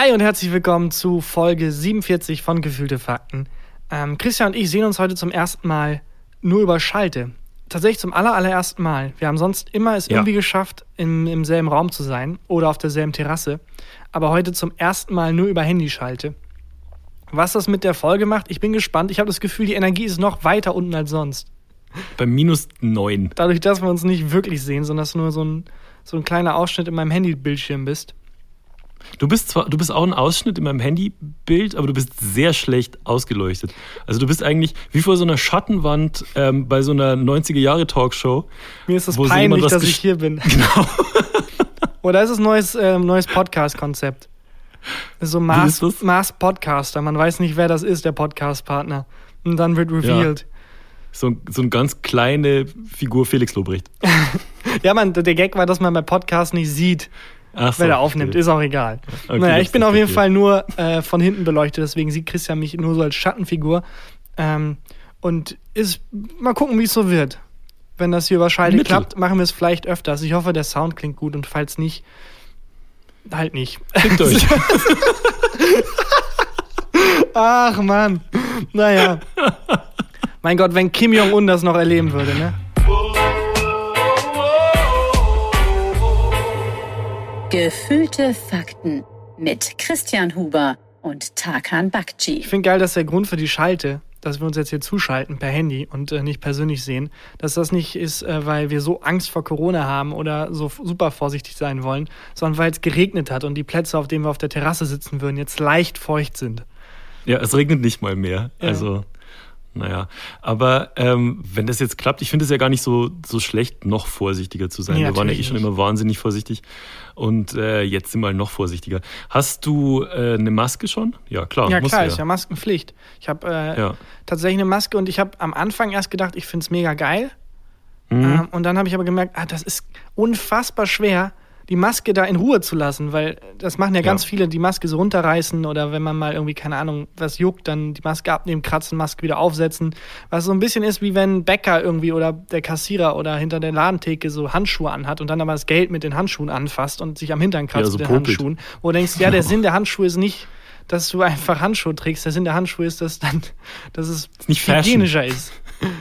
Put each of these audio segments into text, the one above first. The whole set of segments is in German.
Hi und herzlich willkommen zu Folge 47 von Gefühlte Fakten. Ähm, Christian und ich sehen uns heute zum ersten Mal nur über Schalte. Tatsächlich zum aller, allerersten Mal. Wir haben sonst immer es Ja. irgendwie geschafft, im, im selben Raum zu sein oder auf derselben Terrasse. Aber heute zum ersten Mal nur über Handyschalte. Was das mit der Folge macht, ich bin gespannt. Ich habe das Gefühl, die Energie ist noch weiter unten als sonst. Bei minus 9. Dadurch, dass wir uns nicht wirklich sehen, sondern dass du nur so ein, so ein kleiner Ausschnitt in meinem Handybildschirm bist. Du bist zwar, du bist auch ein Ausschnitt in meinem Handybild, aber du bist sehr schlecht ausgeleuchtet. Also du bist eigentlich wie vor so einer Schattenwand ähm, bei so einer 90er-Jahre-Talkshow. Mir ist so peinlich, dass ich hier bin. Genau. Oder ist es ein neues, ähm, neues Podcast-Konzept? Das ist So Mars, das? Mars Podcaster. Man weiß nicht, wer das ist, der Podcast-Partner. Und dann wird revealed. So, so eine ganz kleine Figur Felix Lobrecht. Ja, man, der Gag war, dass man bei Podcast nicht sieht, Ach so, wer der aufnimmt. Ist auch egal. Okay, naja, ich bin auf jeden. Fall nur äh, von hinten beleuchtet, deswegen sieht Christian mich nur so als Schattenfigur. Ähm, und ist, mal gucken, wie es so wird. Wenn das hier Mittel. klappt, machen wir es vielleicht öfters. Ich hoffe, der Sound klingt gut und falls nicht, halt nicht. Fickt euch. Ach Mann. Naja. mein Gott, wenn Kim Jong-un das noch erleben würde, ne? Gefühlte Fakten mit Christian Huber und Tarkan Bakci. Ich finde geil, dass der Grund für die Schalte, dass wir uns jetzt hier zuschalten per Handy und äh, nicht persönlich sehen, dass das nicht ist, äh, weil wir so Angst vor Corona haben oder so super vorsichtig sein wollen, sondern weil es geregnet hat und die Plätze, auf denen wir auf der Terrasse sitzen würden, jetzt leicht feucht sind. Ja, es regnet nicht mal mehr. Ja. Also, naja. Aber ähm, wenn das jetzt klappt, ich finde es ja gar nicht so, so schlecht, noch vorsichtiger zu sein. Nee, wir waren ja eh schon nicht. immer wahnsinnig vorsichtig. Und äh, jetzt sind wir noch vorsichtiger. Hast du äh, eine Maske schon? Ja, klar. Ja, klar, ja. ist ja Maskenpflicht. Ich habe äh, Ja. tatsächlich eine Maske und ich habe am Anfang erst gedacht, ich finde es mega geil. Mhm. Ähm, und dann habe ich aber gemerkt, ah, das ist unfassbar schwer, die Maske da in Ruhe zu lassen, weil das machen ja ganz Ja. viele, die Maske so runterreißen oder wenn man mal irgendwie, keine Ahnung, was juckt, dann die Maske abnehmen, kratzen, Maske wieder aufsetzen. Was so ein bisschen ist, wie wenn Bäcker irgendwie oder der Kassierer oder hinter der Ladentheke so Handschuhe anhat und dann aber das Geld mit den Handschuhen anfasst und sich am Hintern kratzt Ja, so mit den popelt. Handschuhen. Wo du denkst, ja, der Sinn der Handschuhe ist nicht, dass du einfach Handschuhe trägst. Der Sinn der Handschuhe ist, dass dann, dass es nicht hygienischer ist.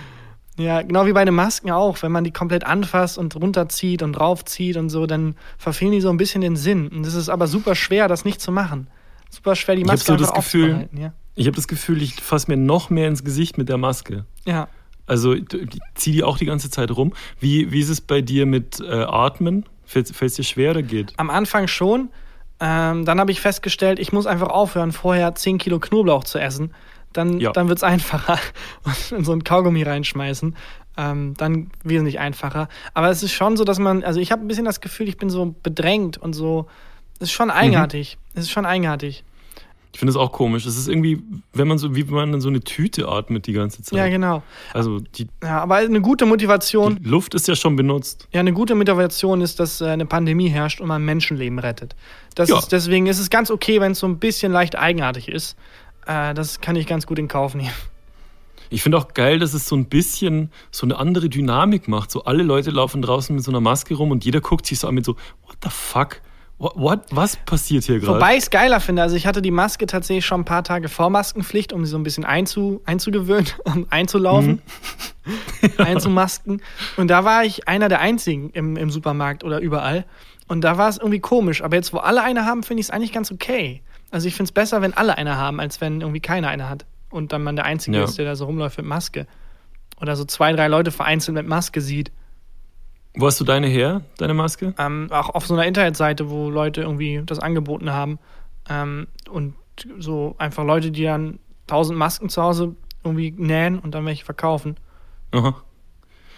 Ja, genau wie bei den Masken auch. Wenn man die komplett anfasst und runterzieht und draufzieht und so, dann verfehlen die so ein bisschen den Sinn. Und es ist aber super schwer, das nicht zu machen. Super schwer, die Ich hab Maske so das Gefühl- Ja. Ich habe das Gefühl, ich fasse mir noch mehr ins Gesicht mit der Maske. ja. Also ich zieh die auch die ganze Zeit rum. Wie, wie ist es bei dir mit äh, Atmen? Fällt es dir schwer oder geht? Am Anfang schon. Ähm, dann habe ich festgestellt, ich muss einfach aufhören, vorher 10 Kilo Knoblauch zu essen. Dann, Ja. dann wird es einfacher. Und in so ein Kaugummi reinschmeißen. Ähm, dann wesentlich einfacher. Aber es ist schon so, dass man, also ich habe ein bisschen das Gefühl, ich bin so bedrängt und so. Es ist schon eigenartig. Es ist schon eigenartig. Ich finde es auch komisch. Es ist irgendwie, wenn man so, wie wenn man in so eine Tüte atmet die ganze Zeit. Ja, genau. Also die, Ja, aber eine gute Motivation, die Luft ist ja schon benutzt. ja, eine gute Motivation ist, dass äh, eine Pandemie herrscht und man Menschenleben rettet. Das Ja. ist, deswegen ist es ganz okay, wenn es so ein bisschen leicht eigenartig ist. Äh, das kann ich ganz gut in Kauf nehmen. Ich finde auch geil, dass es so ein bisschen so eine andere Dynamik macht. So alle Leute laufen draußen mit so einer Maske rum und jeder guckt sich so an mit so, what the fuck? What, what? Was passiert hier gerade? Wobei ich es geiler finde. Also ich hatte die Maske tatsächlich schon ein paar Tage vor Maskenpflicht, um sie so ein bisschen einzu, einzugewöhnen, um einzulaufen, einzumasken. Und da war ich einer der einzigen im, im Supermarkt oder überall. Und da war es irgendwie komisch. Aber jetzt, wo alle eine haben, finde ich es eigentlich ganz okay. Also ich finde es besser, wenn alle eine haben, als wenn irgendwie keiner eine hat. Und dann man der Einzige Ja. ist, der da so rumläuft mit Maske. Oder so zwei, drei Leute vereinzelt mit Maske sieht. Wo hast du deine her, deine Maske? Ähm, auch auf so einer Internetseite, wo Leute irgendwie das angeboten haben. Ähm, und so einfach Leute, die dann tausend Masken zu Hause irgendwie nähen und dann welche verkaufen. Aha.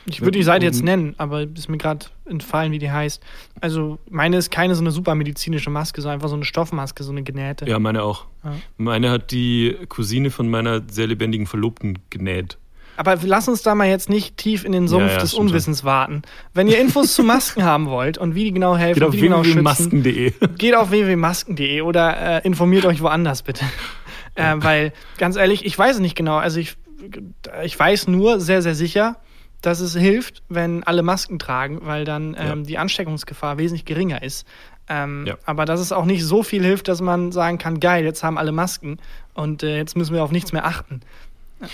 Ich würde die Seite jetzt Mhm. nennen, aber ist mir gerade entfallen, wie die heißt. Also meine ist keine so eine super medizinische Maske, sondern einfach so eine Stoffmaske, so eine genähte. Ja, meine auch. Ja. Meine hat die Cousine von meiner sehr lebendigen Verlobten genäht. Aber lass uns da mal jetzt nicht tief in den Sumpf Ja, ja, des. Unwissens warten. Wenn ihr Infos zu Masken haben wollt und wie die genau helfen, Geht auf genau www.masken.de. geht auf www.masken.de oder äh, informiert euch woanders bitte. äh, weil, ganz ehrlich, ich weiß es nicht genau. Also ich, ich weiß nur sehr, sehr sicher, dass es hilft, wenn alle Masken tragen, weil dann ähm, Ja. die Ansteckungsgefahr wesentlich geringer ist. Ähm, Ja. Aber dass es auch nicht so viel hilft, dass man sagen kann, geil, jetzt haben alle Masken und äh, jetzt müssen wir auf nichts mehr achten.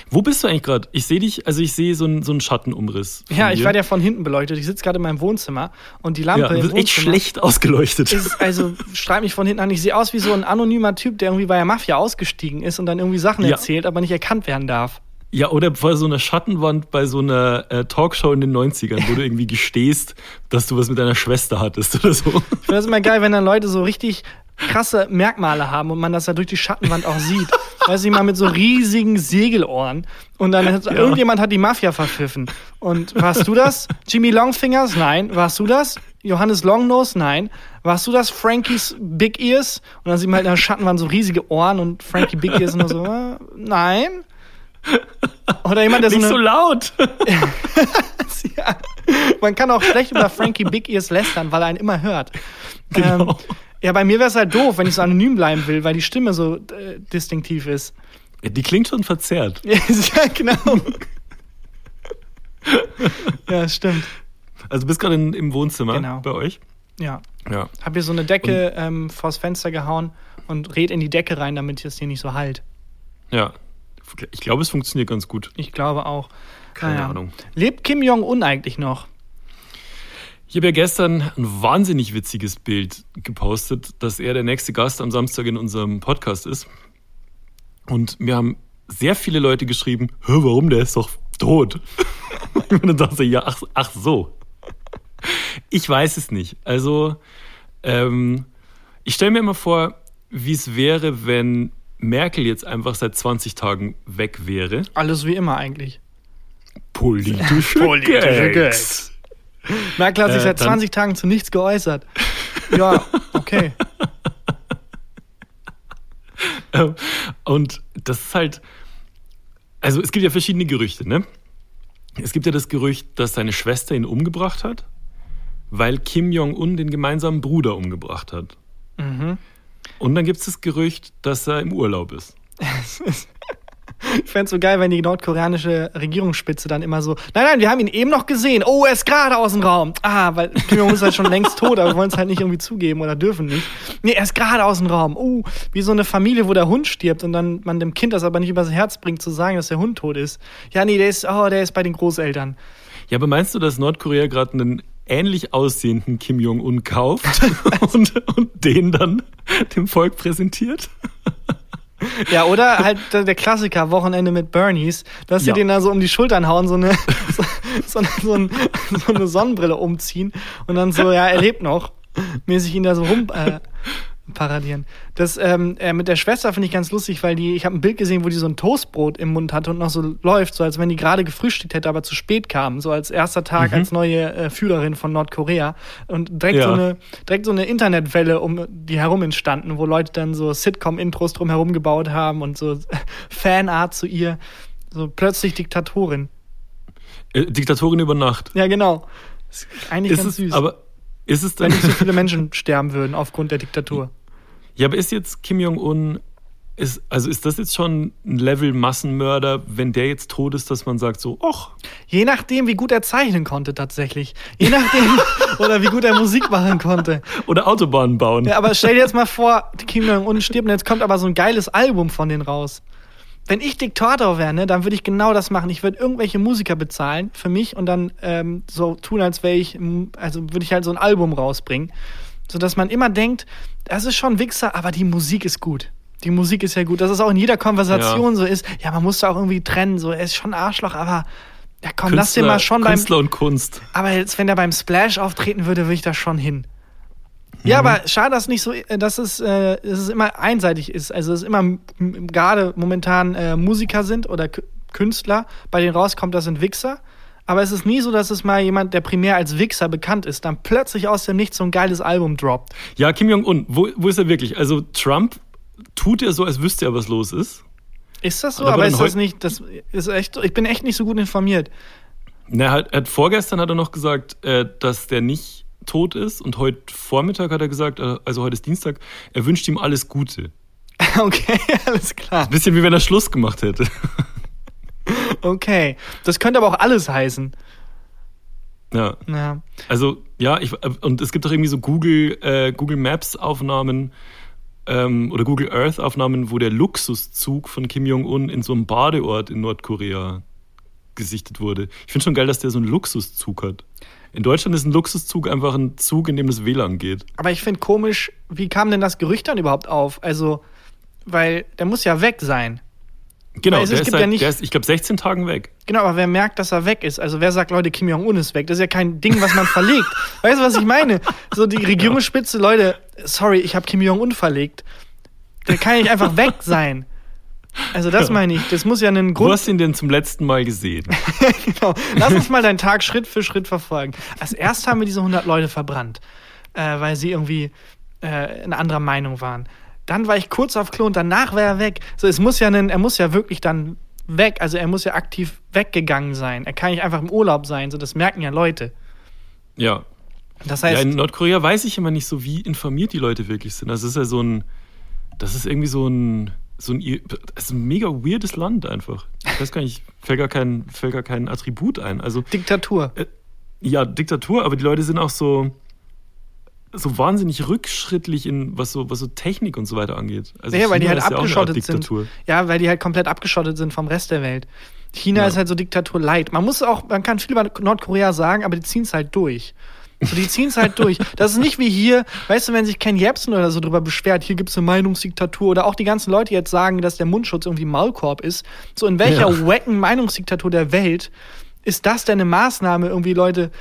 Wo bist du eigentlich gerade? Ich sehe dich, also ich sehe so einen so einen Schattenumriss. Ja, ich werde ja von hinten beleuchtet. Ich sitze gerade in meinem Wohnzimmer und die Lampe ja, im wird echt schlecht ausgeleuchtet. ist, also strahlt mich von hinten an. Ich sehe aus wie so ein anonymer Typ, der irgendwie bei der Mafia ausgestiegen ist und dann irgendwie Sachen Ja. erzählt, aber nicht erkannt werden darf. Ja, oder vor so einer Schattenwand bei so einer äh, Talkshow in den 90ern, wo du irgendwie gestehst, dass du was mit deiner Schwester hattest oder so. Ich finde das immer geil, wenn dann Leute so richtig krasse Merkmale haben und man das ja durch die Schattenwand auch sieht. Weiß ich mal mit so riesigen Segelohren und dann hat, irgendjemand hat die Mafia verpfiffen. Und warst du das? Jimmy Longfingers? Nein. Warst du das? Johannes Longnose? Nein. Warst du das? Frankies Big Ears? Und dann sieht man halt in der Schattenwand so riesige Ohren und Frankie Big Ears nur so, äh, nein. Oder jemand, der so Nicht eine, so laut. ja. Man kann auch schlecht über Frankie Big Ears lästern, weil er einen immer hört. Genau. Ähm, ja, bei mir wäre es halt doof, wenn ich so anonym bleiben will, weil die Stimme so äh, distinktiv ist. Ja, die klingt schon verzerrt. ja, genau. ja, stimmt. Also du bist gerade im Wohnzimmer Genau. bei euch. Ja. Ja. Hab hier so eine Decke ähm, vors Fenster gehauen und red in die Decke rein, damit es hier nicht so halt. Ja. Ich glaube, es funktioniert ganz gut. Ich glaube auch. Keine Naja. Ahnung. Lebt Kim Jong-un eigentlich noch? Ich habe ja gestern ein wahnsinnig witziges Bild gepostet, dass er der nächste Gast am Samstag in unserem Podcast ist. Und mir haben sehr viele Leute geschrieben, Hä, warum, der ist doch tot. Und dann dachte ich, ja, ach, ach so. Ich weiß es nicht. Also, ähm, ich stelle mir immer vor, wie es wäre, wenn Merkel jetzt einfach seit 20 Tagen weg wäre. Alles wie immer eigentlich. Politische, Politische Gags. Merkel hat sich Äh, seit dann- 20 Tagen zu nichts geäußert. Ja, okay. Ähm, Und das ist halt, also es gibt ja verschiedene Gerüchte, ne? Es gibt ja das Gerücht, dass seine Schwester ihn umgebracht hat, weil Kim Jong-un den gemeinsamen Bruder umgebracht hat. Mhm. Und dann gibt es das Gerücht, dass er im Urlaub ist. Ich fände so geil, wenn die nordkoreanische Regierungsspitze dann immer so, nein, nein, wir haben ihn eben noch gesehen. Oh, er ist gerade aus dem Raum. Ah, weil Kim Jong-un ist halt schon längst tot, aber wir wollen es halt nicht irgendwie zugeben oder dürfen nicht. Nee, er ist gerade aus dem Raum. Oh, wie so eine Familie, wo der Hund stirbt und dann man dem Kind das aber nicht übers Herz bringt, zu sagen, dass der Hund tot ist. Ja, nee, der ist, oh, der ist bei den Großeltern. Ja, aber meinst du, dass Nordkorea gerade einen ähnlich aussehenden Kim Jong-un kauft und, und den dann dem Volk präsentiert? Ja, oder halt der Klassiker, Wochenende mit Bernies, dass sie Ja. den da so um die Schultern hauen, so eine, so, so, ein, so eine Sonnenbrille umziehen und dann so, ja, er lebt noch, mäßig ihn da so rum äh, paradieren. Das ähm, äh, mit der Schwester finde ich ganz lustig, weil die, ich habe ein Bild gesehen, wo die so ein Toastbrot im Mund hatte und noch so läuft, so als wenn die gerade gefrühstückt hätte, aber zu spät kam, so als erster Tag als neue äh, Führerin von Nordkorea und direkt Ja. so eine direkt so eine Internetwelle um die herum entstanden, wo Leute dann so Sitcom-Intros drum herum gebaut haben und so Fanart zu ihr, so plötzlich Diktatorin. Äh, Diktatorin über Nacht. Ja, genau. Ist eigentlich Ist ganz es, süß. aber ist es wenn nicht so viele Menschen sterben würden aufgrund der Diktatur. Ja, aber ist jetzt Kim Jong-un, ist, also ist das jetzt schon ein Level Massenmörder, wenn der jetzt tot ist, dass man sagt so, ach, Je nachdem, wie gut er zeichnen konnte tatsächlich. Je nachdem, oder wie gut er Musik machen konnte. oder Autobahnen bauen. Ja, aber stell dir jetzt mal vor, Kim Jong-un stirbt und jetzt kommt aber so ein geiles Album von denen raus. Wenn ich Diktator wäre, ne, dann würde ich genau das machen. Ich würde irgendwelche Musiker bezahlen für mich und dann ähm, so tun, als wäre ich, also würde ich halt so ein Album rausbringen. Sodass man immer denkt, das ist schon Wichser, aber die Musik ist gut. Die Musik ist ja gut. Dass es auch in jeder Konversation so ist. Ja, man muss da auch irgendwie trennen. So, er ist schon Arschloch, aber ja komm, lass den mal schon beim, Künstler und Kunst. aber jetzt, wenn der beim Splash auftreten würde, würde ich da schon hin. Ja, Mhm. aber schade, dass nicht so, äh, dass es, äh, dass es immer einseitig ist. Also es immer m- m- gerade momentan äh, Musiker sind oder K Künstler, bei denen rauskommt, das sind Wichser. Aber es ist nie so, dass es mal jemand, der primär als Wichser bekannt ist, dann plötzlich aus dem Nichts so ein geiles Album droppt. Ja, Kim Jong-un, wo, wo ist er wirklich? Also Trump tut er so, als wüsste er, was los ist. Ist das so? Aber Aber, ist das nicht, das ist echt, ich bin echt nicht so gut informiert. Na, hat, hat vorgestern hat er noch gesagt, äh, dass der nicht tot ist und heute Vormittag hat er gesagt, äh, also heute ist Dienstag, er wünscht ihm alles Gute. okay, alles klar. Bisschen wie wenn er Schluss gemacht hätte. Okay. Das könnte aber auch alles heißen. Ja. Ja. Also, ja, ich, und es gibt auch irgendwie so Google, äh, Google Maps Aufnahmen ähm, oder Google Earth Aufnahmen, wo der Luxuszug von Kim Jong-un in so einem Badeort in Nordkorea gesichtet wurde. Ich finde schon geil, dass der so einen Luxuszug hat. In Deutschland ist ein Luxuszug einfach ein Zug, in dem das WLAN geht. Aber ich finde komisch, wie kam denn das Gerücht dann überhaupt auf? Also, weil der muss ja weg sein. Genau, es der gibt ist, seit, ja nicht- der ist, ich glaube, 16 Tagen weg. Genau, aber wer merkt, dass er weg ist? Also wer sagt, Leute, Kim Jong-un ist weg? Das ist ja kein Ding, was man verlegt. Weißt du, was ich meine? So die Regierungsspitze, Leute, sorry, ich habe Kim Jong-un verlegt. Der kann nicht einfach weg sein. Also das meine ich. Das muss ja einen Wo Grund. hast du ihn denn zum letzten Mal gesehen? genau. Lass uns mal deinen Tag Schritt für Schritt verfolgen. Als erst haben wir diese 100 Leute verbrannt, äh, weil sie irgendwie äh, in anderer Meinung waren. Dann war ich kurz auf Klo und danach war er weg. So, es muss ja einen, er muss ja wirklich dann weg. Also er muss ja aktiv weggegangen sein. Er kann nicht einfach im Urlaub sein. So, das merken ja Leute. Ja. Das ja, heißt, in Nordkorea weiß ich immer nicht so, wie informiert die Leute wirklich sind. Also es ist ja so ein, das ist irgendwie so ein, so ein, das ist ein mega weirdes Land einfach. Ich weiß gar nicht, fällt gar kein, fällt gar kein Attribut ein. Also Diktatur. ja, Diktatur, aber die Leute sind auch so, so wahnsinnig rückschrittlich in was so, was so Technik und so weiter angeht. Also Ja, weil die China halt ist ja abgeschottet sind. Diktatur. Ja, weil die halt komplett abgeschottet sind vom Rest der Welt. China Ja. ist halt so Diktatur light. Man muss auch, man kann viel über Nordkorea sagen, aber die ziehen es halt durch. So, die ziehen es halt durch. Das ist nicht wie hier, weißt du, wenn sich Ken Jebsen oder so drüber beschwert, hier gibt es eine Meinungsdiktatur oder auch die ganzen Leute jetzt sagen, dass der Mundschutz irgendwie Maulkorb ist. So, in welcher Ja. wacken Meinungsdiktatur der Welt ist das denn eine Maßnahme, irgendwie Leute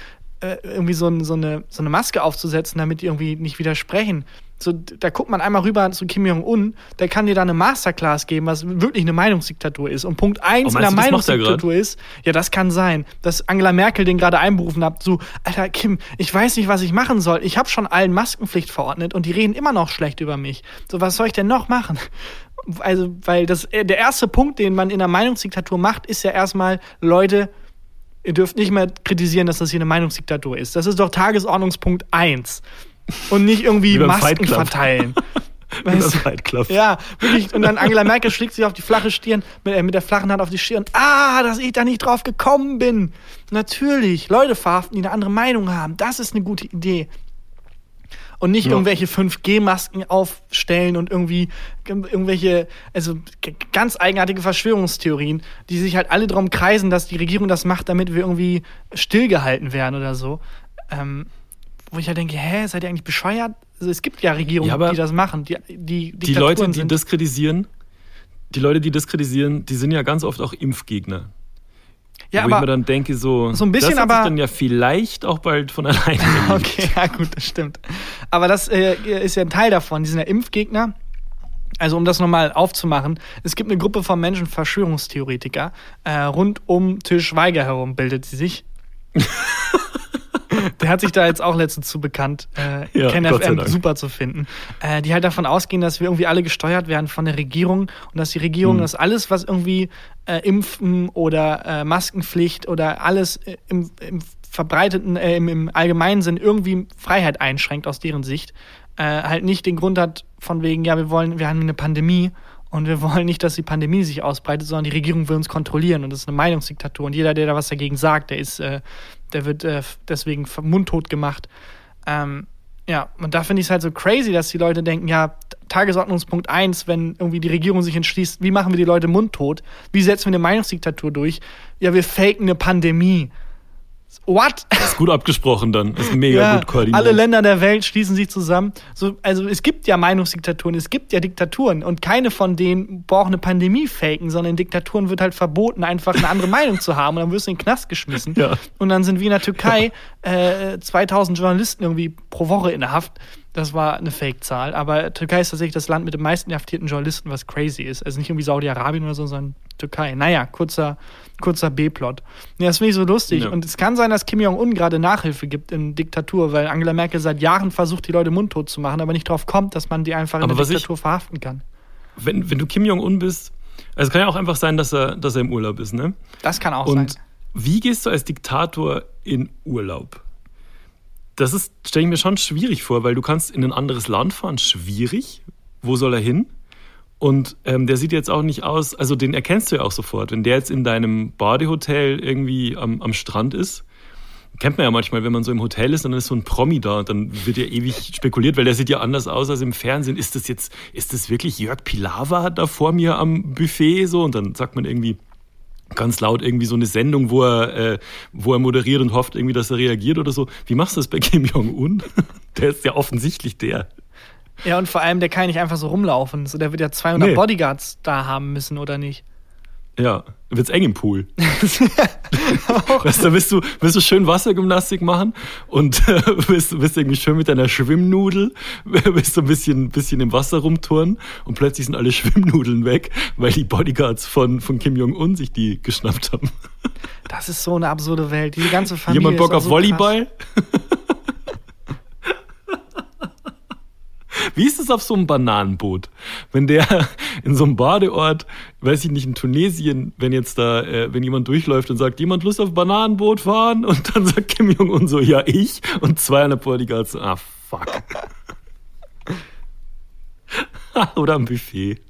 äh, irgendwie so, ein, so, eine, so eine Maske aufzusetzen, damit die irgendwie nicht widersprechen. So, da guckt man einmal rüber zu Kim Jong-un, der kann dir da eine Masterclass geben, was wirklich eine Meinungsdiktatur ist. Und Punkt eins Oh, in meinst der du, das macht er Meinungsdiktatur ist, ja, das kann sein, dass Angela Merkel den gerade einberufen hat, so, Alter, Kim, ich weiß nicht, was ich machen soll. Ich habe schon allen Maskenpflicht verordnet und die reden immer noch schlecht über mich. So, was soll ich denn noch machen? Also, weil das, äh, der erste Punkt, den man in der Meinungsdiktatur macht, ist ja erstmal, Leute, ihr dürft nicht mehr kritisieren, dass das hier eine Meinungsdiktatur ist. Das ist doch Tagesordnungspunkt 1. Und nicht irgendwie Masken verteilen. Weißt du? Ja, wirklich. Und dann Angela Merkel schlägt sich auf die flache Stirn, mit, äh, mit der flachen Hand auf die Stirn. Ah, dass ich da nicht drauf gekommen bin. Natürlich, Leute verhaften, die eine andere Meinung haben. Das ist eine gute Idee. Und nicht Ja. irgendwelche 5G-Masken aufstellen und irgendwie irgendwelche, also ganz eigenartige Verschwörungstheorien, die sich halt alle darum kreisen, dass die Regierung das macht, damit wir irgendwie stillgehalten werden oder so. Ähm, wo ich ja denke, hä, seid ihr eigentlich bescheuert? Also es gibt ja Regierungen, Ja, aber die das machen. Die, die, Die Leute, die sind- das kritisieren, die Leute, die das kritisieren, die sind ja ganz oft auch Impfgegner. ja, wo ich mir aber, dann denke, so, so ein bisschen, das aber- sich dann ja vielleicht auch bald von alleine okay, ja gut, das stimmt. Aber das äh, ist ja ein Teil davon. Die sind ja Impfgegner. Also um das nochmal aufzumachen, es gibt eine Gruppe von Menschen, Verschwörungstheoretiker, äh, rund um Til Schweiger herum bildet sie sich. Der hat sich da jetzt auch letztens zu bekannt, äh, Ja, Ken Gott sei FM Dank. super zu finden, äh, die halt davon ausgehen, dass wir irgendwie alle gesteuert werden von der Regierung und dass die Regierung Hm. das alles, was irgendwie äh, Impfen oder äh, Maskenpflicht oder alles äh, im, im verbreiteten, äh, im, im allgemeinen Sinn irgendwie Freiheit einschränkt aus deren Sicht, äh, halt nicht den Grund hat von wegen, ja, wir wollen, wir haben eine Pandemie und wir wollen nicht, dass die Pandemie sich ausbreitet, sondern die Regierung will uns kontrollieren und das ist eine Meinungsdiktatur und jeder, der da was dagegen sagt, der ist, äh, der wird äh, deswegen mundtot gemacht. Ähm, ja, und da finde ich es halt so crazy, dass die Leute denken, ja, Tagesordnungspunkt 1, wenn irgendwie die Regierung sich entschließt, wie machen wir die Leute mundtot? Wie setzen wir eine Meinungsdiktatur durch? Ja, wir faken eine Pandemie. What? Ist gut abgesprochen dann. Ist mega Ja, gut koordiniert. alle Länder der Welt schließen sich zusammen. So, also es gibt ja Meinungsdiktaturen, es gibt ja Diktaturen und keine von denen braucht eine Pandemie faken, sondern in Diktaturen wird halt verboten, einfach eine andere Meinung zu haben und dann wirst du in den Knast geschmissen. Ja. Und dann sind wie in der Türkei äh, 2000 Journalisten irgendwie pro Woche in der Haft. Das war eine Fake-Zahl, aber Türkei ist tatsächlich das Land mit den meisten inhaftierten Journalisten, was crazy ist. Also nicht irgendwie Saudi-Arabien oder so, sondern Türkei. Naja, kurzer, kurzer B-Plot. Ja, das finde ich so lustig. Ja. Und es kann sein, dass Kim Jong-un gerade Nachhilfe gibt in Diktatur, weil Angela Merkel seit Jahren versucht, die Leute mundtot zu machen, aber nicht drauf kommt, dass man die einfach in Aber der was ich- Diktatur verhaften kann. wenn, wenn du Kim Jong-un bist, also es kann ja auch einfach sein, dass er, dass er im Urlaub ist, ne? Das kann auch Und sein. wie gehst du als Diktator in Urlaub? Das ist, stelle ich mir schon schwierig vor, weil du kannst in ein anderes Land fahren, schwierig. Wo soll er hin? Und ähm, der sieht jetzt auch nicht aus, also den erkennst du ja auch sofort. Wenn der jetzt in deinem Badehotel irgendwie am, am Strand ist, kennt man ja manchmal, wenn man so im Hotel ist, dann ist so ein Promi da und dann wird ja ewig spekuliert, weil der sieht ja anders aus als im Fernsehen. Ist das jetzt, ist das wirklich Jörg Pilawa da vor mir am Buffet so? Und dann sagt man irgendwie ganz laut irgendwie so eine Sendung, wo er, äh, wo er moderiert und hofft irgendwie, dass er reagiert oder so. Wie machst du das bei Kim Jong-un? der ist ja offensichtlich der. Ja, und vor allem, der kann ja nicht einfach so rumlaufen. So, der wird ja 200 nee. Bodyguards da haben müssen, oder nicht? Ja, wird's eng im Pool. weißt du, willst du, willst du schön Wassergymnastik machen und äh, willst, willst irgendwie schön mit deiner Schwimmnudel, willst du ein bisschen, bisschen im Wasser rumturnen und plötzlich sind alle Schwimmnudeln weg, weil die Bodyguards von, von Kim Jong-un sich die geschnappt haben. Das ist so eine absurde Welt. Die ganze Familie. Jemand Bock auf so Volleyball? Wie ist es auf so einem Bananenboot? Wenn der in so einem Badeort, weiß ich nicht, in Tunesien, wenn jetzt da, äh, wenn jemand durchläuft und sagt, jemand Lust auf Bananenboot fahren? Und dann sagt Kim Jong-un so, ja, ich. Und 200 Bodyguards so, ah, fuck. Oder am Buffet.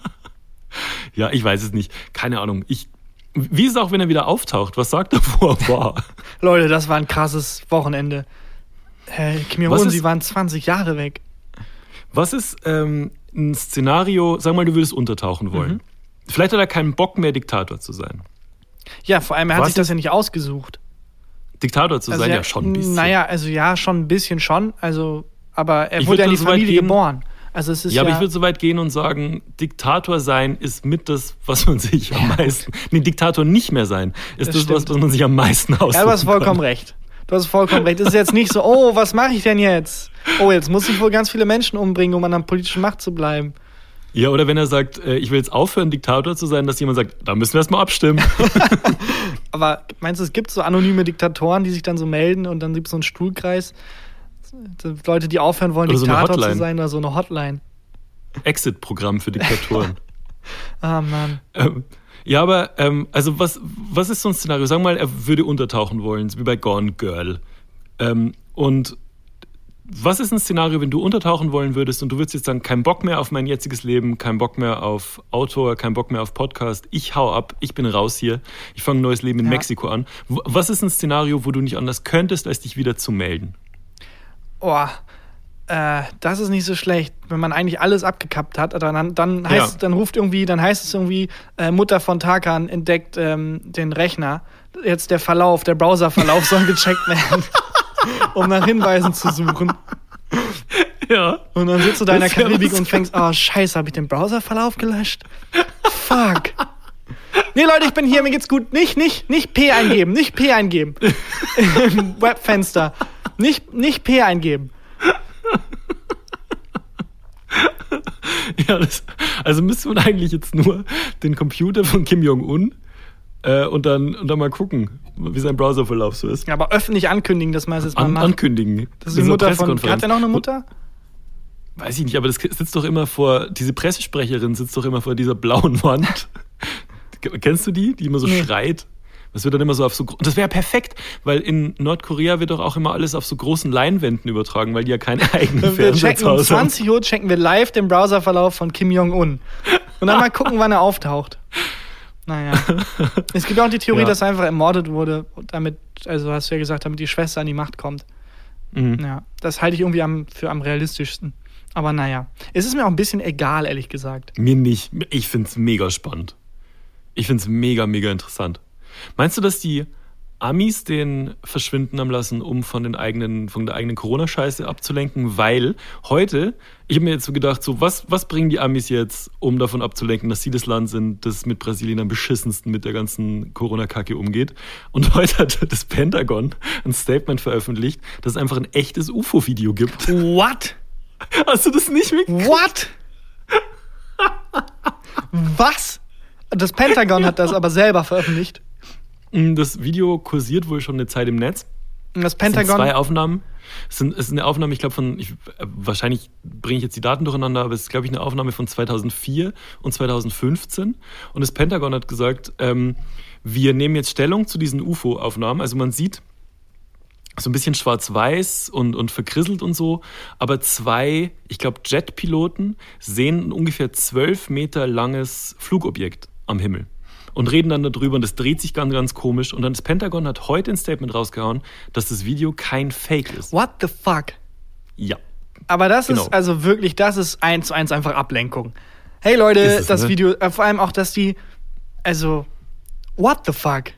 ja, ich weiß es nicht. Keine Ahnung. Ich, wie ist es auch, wenn er wieder auftaucht? Was sagt er, wo er war? Leute, das war ein krasses Wochenende. Hey, Kim Jong-un, sie waren 20 Jahre weg. Was ist ähm, ein Szenario, sag mal, du würdest untertauchen wollen. Mhm. Vielleicht hat er keinen Bock mehr, Diktator zu sein. Ja, vor allem, er hat Was sich das ja nicht ausgesucht. Diktator zu also sein, ja, ja, schon ein bisschen. Naja, also ja, schon ein bisschen schon. Also, aber er ich wurde ja in die so Familie gehen, geboren. Also es ist ja, ja aber ich würde so weit gehen und sagen, Diktator sein ist mit das, was man sich am meisten. Nee, Diktator nicht mehr sein, ist das, das was, was man sich am meisten aussucht. Ja, du hast vollkommen recht. Du hast vollkommen recht. Es ist jetzt nicht so, oh, was mache ich denn jetzt? Oh, jetzt muss ich wohl ganz viele Menschen umbringen, um an der politischen Macht zu bleiben. Ja, oder wenn er sagt, äh, ich will jetzt aufhören, Diktator zu sein, dass jemand sagt, da müssen wir erstmal abstimmen. Aber meinst du, es gibt so anonyme Diktatoren, die sich dann so melden und dann gibt es so einen Stuhlkreis? Leute, die aufhören wollen, oder Diktator so zu sein, oder so eine Hotline. Exit-Programm für Diktatoren. ah, Mann. Ähm, ja, aber ähm, also was, was ist so ein Szenario? Sagen wir mal, er würde untertauchen wollen, wie bei Gone Girl. Ähm, und was ist ein Szenario, wenn du untertauchen wollen würdest und du würdest jetzt sagen, kein Bock mehr auf mein jetziges Leben, kein Bock mehr auf Autor, kein Bock mehr auf Podcast, ich hau ab, ich bin raus hier, ich fange ein neues Leben in ja. Mexiko an. Was ist ein Szenario, wo du nicht anders könntest, als dich wieder zu melden? Oh, äh, das ist nicht so schlecht, wenn man eigentlich alles abgekappt hat. Dann, dann, heißt, ja. dann ruft irgendwie, dann heißt es irgendwie, äh, Mutter von Tarkan entdeckt ähm, den Rechner. Jetzt der Verlauf, der Browserverlauf soll gecheckt werden, um nach Hinweisen zu suchen. Ja. Und dann sitzt du da in der Karibik und fängst, oh scheiße, habe ich den Browserverlauf gelöscht? Fuck. Nee, Leute, ich bin hier, mir geht's gut. Nicht, nicht, nicht P eingeben, nicht P eingeben. Im Webfenster. Nicht, nicht P eingeben. ja, das, also müsste man eigentlich jetzt nur den Computer von Kim Jong-un äh, und, dann, und dann mal gucken, wie sein Browserverlauf so ist. Ja, aber öffentlich ankündigen, dass man es jetzt mal An, macht. Ankündigen. Das ist die Mutter von. Hat er noch eine Mutter? Weiß ich nicht, aber das sitzt doch immer vor, diese Pressesprecherin sitzt doch immer vor dieser blauen Wand. Kennst du die, die immer so nee. schreit? Das wird dann immer so auf so, das wäre perfekt, weil in Nordkorea wird doch auch immer alles auf so großen Leinwänden übertragen, weil die ja keine eigenen Fernseher haben. Um 20 Uhr checken wir live den Browserverlauf von Kim Jong-un. Und dann mal gucken, wann er auftaucht. Naja. es gibt auch die Theorie, ja. dass er einfach ermordet wurde, damit, also hast du ja gesagt, damit die Schwester an die Macht kommt. Mhm. Ja, das halte ich irgendwie am, für am realistischsten. Aber naja, es ist mir auch ein bisschen egal, ehrlich gesagt. Mir nicht. Ich finde es mega spannend. Ich finde es mega, mega interessant. Meinst du, dass die Amis den verschwinden haben lassen, um von, den eigenen, von der eigenen Corona-Scheiße abzulenken? Weil heute, ich habe mir jetzt so gedacht, so, was, was bringen die Amis jetzt, um davon abzulenken, dass sie das Land sind, das mit Brasilien am beschissensten mit der ganzen Corona-Kacke umgeht? Und heute hat das Pentagon ein Statement veröffentlicht, dass es einfach ein echtes UFO-Video gibt. What? Hast du das nicht mitgekriegt? What? Was? Das Pentagon hat das aber selber veröffentlicht. Mm, das Video kursiert wohl schon eine Zeit im Netz. Das Pentagon. Es sind zwei Aufnahmen. Es, sind, es ist eine Aufnahme, ich glaube, von, ich, wahrscheinlich bringe ich jetzt die Daten durcheinander, aber es ist, glaube ich, eine Aufnahme von 2004 und 2015. Und das Pentagon hat gesagt, ähm, wir nehmen jetzt Stellung zu diesen UFO-Aufnahmen. Also man sieht so ein bisschen schwarz-weiß und, und verkrisselt und so, aber zwei, ich glaube, Jetpiloten sehen ein ungefähr zwölf Meter langes Flugobjekt am Himmel. Und reden dann darüber und das dreht sich ganz, ganz komisch. Und dann das Pentagon hat heute ein Statement rausgehauen, dass das Video kein Fake ist. What the fuck? Ja. Aber das Genau. ist also wirklich, das ist eins zu eins einfach Ablenkung. Hey Leute, es, das ne? Video, äh, vor allem auch, dass die, also, what the fuck?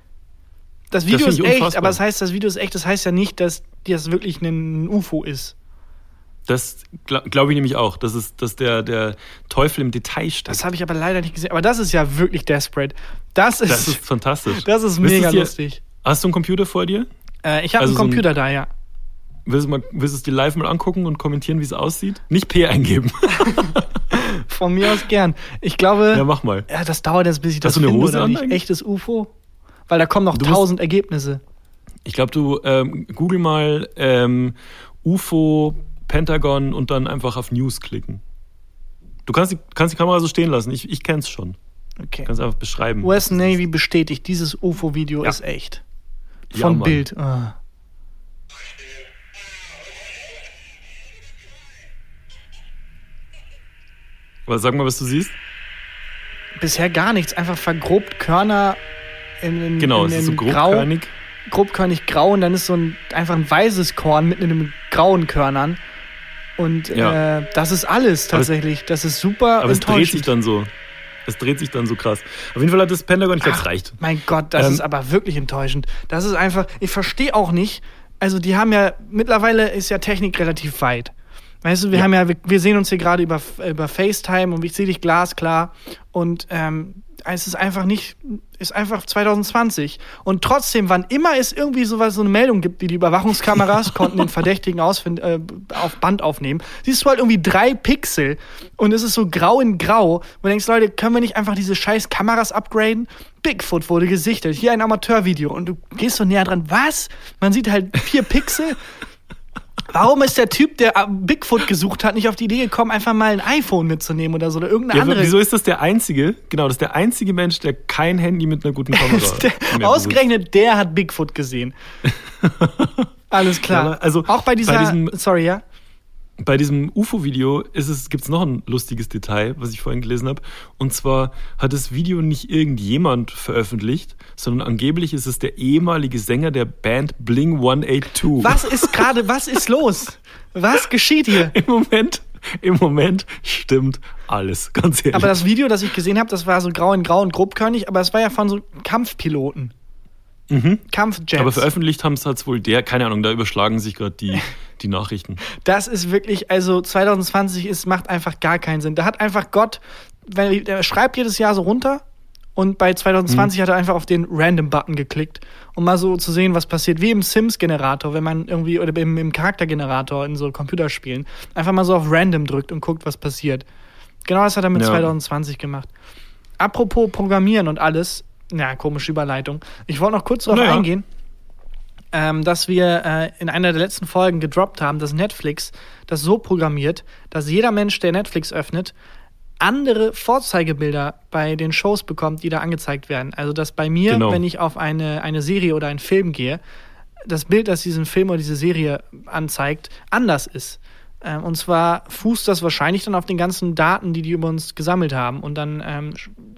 Das Video finde ist echt, aber das heißt, das Video ist echt, das heißt ja nicht, dass das wirklich ein UFO ist. Das glaube glaub ich nämlich auch, dass, es, dass der, der Teufel im Detail steckt. Das habe ich aber leider nicht gesehen. Aber das ist ja wirklich desperate. Das ist, Das ist fantastisch. das ist mega dir- lustig. Hast du einen Computer vor dir? Äh, ich habe also einen so ein- Computer da, ja. Willst du, mal, willst du es dir live mal angucken und kommentieren, wie es aussieht? Nicht P eingeben. Von mir aus gern. Ich glaube, ja, mach mal. ja, das dauert jetzt, bis ich das Hast du eine finde, Hose oder an nicht. eigentlich? Echtes UFO? Weil da kommen noch tausend Ergebnisse. Ich glaube, du ähm, google mal ähm, UFO, Pentagon und dann einfach auf News klicken. Du kannst die, kannst die Kamera so stehen lassen. Ich, ich kenn's schon. Okay. Du kannst einfach beschreiben. US Navy bestätigt, dieses UFO-Video Ja. ist echt. Ja, Von Mann. Bild. Ah. Was, sag mal, was du siehst. Bisher gar nichts, einfach vergrobt Körner in, in, Genau, in, es ist so in grau, grobkörnig. grobkörnig grau und dann ist so ein einfach ein weißes Korn mitten in den grauen Körnern. Und Ja. äh, das ist alles Aber es- tatsächlich. das ist super Aber es dreht sich dann so. Es dreht sich dann so krass. Auf jeden Fall hat das Pentagon, ich glaube, es reicht. Mein Gott, das Ähm, ist aber wirklich enttäuschend. Das ist einfach, ich verstehe auch nicht, also die haben ja, mittlerweile ist ja Technik relativ weit. Weißt du, wir Ja. haben ja, wir, wir sehen uns hier gerade über, über FaceTime und ich sehe dich glasklar und ähm, es ist einfach nicht, ist einfach 2020. Und trotzdem, wann immer es irgendwie sowas, so eine Meldung gibt, wie die Überwachungskameras konnten den Verdächtigen ausfind, äh, auf Band aufnehmen, siehst du halt irgendwie drei Pixel und es ist so grau in grau. Und du denkst, Leute, können wir nicht einfach diese scheiß Kameras upgraden? Bigfoot wurde gesichtet, hier ein Amateurvideo und du gehst so näher dran. Was? Man sieht halt vier Pixel. Warum ist der Typ, der äh, Bigfoot gesucht hat, nicht auf die Idee gekommen, einfach mal ein iPhone mitzunehmen oder so oder irgendeine Ja, andere wieso ist das der einzige? Genau, das ist der einzige Mensch, der kein Handy mit einer guten Kamera mehr ausgerechnet der hat Bigfoot gesehen. Alles klar. Ja, aber also auch bei dieser, bei diesem- sorry, ja? Bei diesem UFO-Video gibt es noch ein lustiges Detail, was ich vorhin gelesen habe. Und zwar hat das Video nicht irgendjemand veröffentlicht, sondern angeblich ist es der ehemalige Sänger der Band Bling 182. Was ist gerade, was ist los? Was geschieht hier? Im Moment, im Moment stimmt alles, ganz ehrlich. Aber das Video, das ich gesehen habe, das war so grau in grau und grobkörnig, aber es war ja von so Kampfpiloten. Kampfjets. Mhm. Aber veröffentlicht haben es halt wohl der, keine Ahnung, da überschlagen sich gerade die, die Nachrichten. Das ist wirklich, also 2020 ist, macht einfach gar keinen Sinn. Da hat einfach Gott, wenn, der schreibt jedes Jahr so runter und bei 2020 hat er einfach auf den Random-Button geklickt, um mal so zu sehen, was passiert. Wie im Sims-Generator, wenn man irgendwie, oder im, im Charaktergenerator in so Computerspielen, einfach mal so auf Random drückt und guckt, was passiert. Genau das hat er mit Ja. 2020 gemacht. Apropos Programmieren und alles, na, komische Überleitung. Ich wollte noch kurz darauf Naja. eingehen ähm, dass wir äh, in einer der letzten Folgen gedroppt haben, dass Netflix das so programmiert, dass jeder Mensch, der Netflix öffnet, andere Vorzeigebilder bei den Shows bekommt, die da angezeigt werden. Also dass bei mir, Genau. wenn ich auf eine, eine Serie oder einen Film gehe, das Bild, das diesen Film oder diese Serie anzeigt, anders ist. Ähm, und zwar fußt das wahrscheinlich dann auf den ganzen Daten, die die über uns gesammelt haben. Und dann ähm,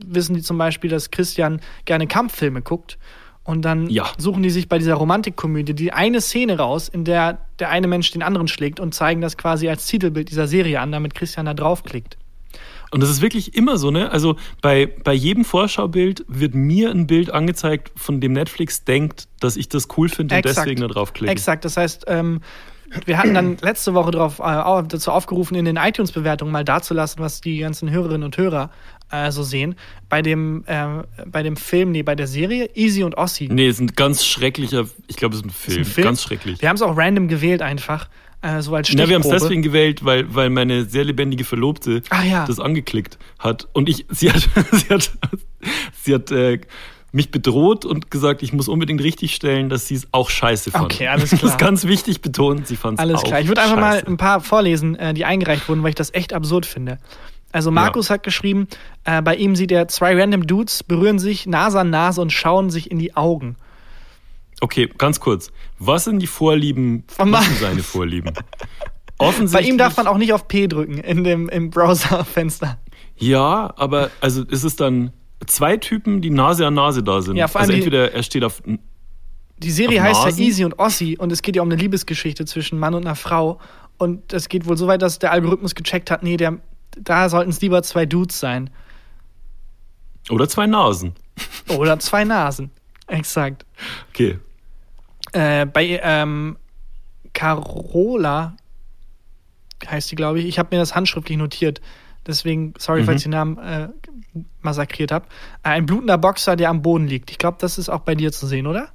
wissen die zum Beispiel, dass Christian gerne Kampffilme guckt. Und dann Ja. suchen die sich bei dieser Romantikkomödie die eine Szene raus, in der der eine Mensch den anderen schlägt und zeigen das quasi als Titelbild dieser Serie an, damit Christian da draufklickt. Und das ist wirklich immer so, ne? Also bei, bei jedem Vorschaubild wird mir ein Bild angezeigt, von dem Netflix denkt, dass ich das cool finde und deswegen da draufklicke. Exakt, das heißt, ähm, wir hatten dann letzte Woche drauf, äh, dazu aufgerufen, in den iTunes-Bewertungen mal dazulassen, was die ganzen Hörerinnen und Hörer äh, so sehen. Bei dem, äh, bei dem Film, nee, bei der Serie Easy und Ossi. Nee, es ist ein ganz schrecklicher, ich glaube, es ist ein Film. Ein Film? Ganz schrecklich. Wir haben es auch random gewählt einfach, äh, so als Na, wir haben es deswegen gewählt, weil, weil meine sehr lebendige Verlobte Ah, ja. das angeklickt hat. Und ich, sie hat, sie hat, sie hat äh, mich bedroht und gesagt, ich muss unbedingt richtig stellen, dass sie es auch scheiße fand. Okay, alles Das klar. ist ganz wichtig betont, sie fand es Alles auch klar. Ich würde einfach mal scheiße. ein paar vorlesen, äh, die eingereicht wurden, weil ich das echt absurd finde. Also Markus hat geschrieben, äh, bei ihm sieht er zwei random Dudes berühren sich Nase an Nase und schauen sich in die Augen. Okay, ganz kurz. Was sind die Vorlieben, Von was sind seine Vorlieben? Bei ihm darf man auch nicht auf P drücken in dem, im Browserfenster. Ja, aber also ist es dann zwei Typen, die Nase an Nase da sind. Ja, vor allem also die- entweder er steht auf. Die Serie Auf heißt Nasen? ja Easy und Ossi und es geht ja um eine Liebesgeschichte zwischen Mann und einer Frau. Und es geht wohl so weit, dass der Algorithmus gecheckt hat, nee, der, da sollten es lieber zwei Dudes sein. Oder zwei Nasen. Oder zwei Nasen. Exakt. Okay. Äh, bei ähm, Carola heißt die, glaube ich. Ich habe mir das handschriftlich notiert. Deswegen, sorry, Mhm. falls ich den Namen äh, massakriert habe. Ein blutender Boxer, der am Boden liegt. Ich glaube, das ist auch bei dir zu sehen, oder?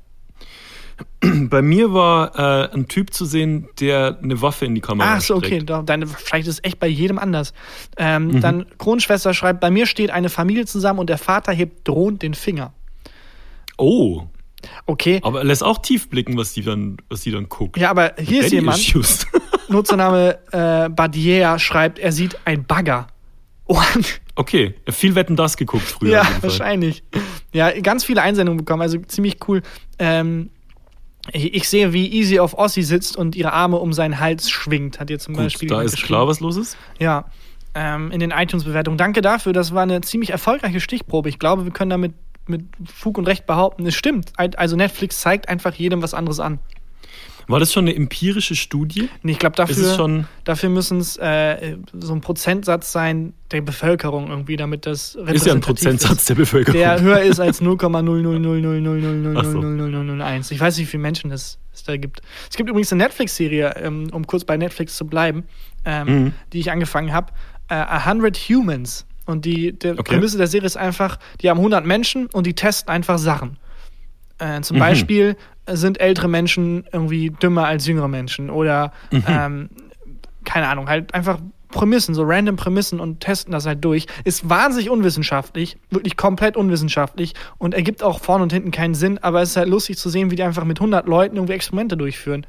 Bei mir war äh, ein Typ zu sehen, der eine Waffe in die Kamera Ach so, okay. Deine, vielleicht ist es echt bei jedem anders. Ähm, Mhm. Dann Kronschwester schreibt, bei mir steht eine Familie zusammen und der Vater hebt drohend den Finger. Oh, Okay. aber er lässt auch tief blicken, was die dann, was die dann guckt. Ja, aber hier ist Daddy jemand, Issues. Nutzername äh, Badier schreibt, er sieht ein Bagger. Oh, Okay, viel Wetten das geguckt früher. ja, wahrscheinlich. Ja, ganz viele Einsendungen bekommen, also ziemlich cool. Ähm, ich, sehe, wie Easy auf Ossi sitzt und ihre Arme um seinen Hals schwingt, hat ihr zum Gut, Beispiel da ist klar, was los ist. Ja, ähm, in den iTunes-Bewertungen. Danke dafür, das war eine ziemlich erfolgreiche Stichprobe. Ich glaube, wir können damit mit Fug und Recht behaupten, es stimmt. Also Netflix zeigt einfach jedem was anderes an. War das schon eine empirische Studie? Und ich glaube, Ist dafür, dafür müssen es äh, so ein Prozentsatz sein der Bevölkerung irgendwie, damit das Ist ja ein repräsentativ Prozentsatz der Bevölkerung. der höher ist als 0,00000000001. Ach so. Ich weiß nicht, wie viele Menschen es, es da gibt. Es gibt übrigens eine Netflix-Serie, ähm, um kurz bei Netflix zu bleiben, ähm, Mhm. die ich angefangen habe. Äh, A Hundred Humans. Und die der Okay. Prämisse der Serie ist einfach, die haben 100 Menschen und die testen einfach Sachen. Äh, zum Mhm. Beispiel sind ältere Menschen irgendwie dümmer als jüngere Menschen oder Mhm. ähm, keine Ahnung, halt einfach Prämissen, so random Prämissen und testen das halt durch. Ist wahnsinnig unwissenschaftlich, wirklich komplett unwissenschaftlich und ergibt auch vorne und hinten keinen Sinn, aber es ist halt lustig zu sehen, wie die einfach mit 100 Leuten irgendwie Experimente durchführen.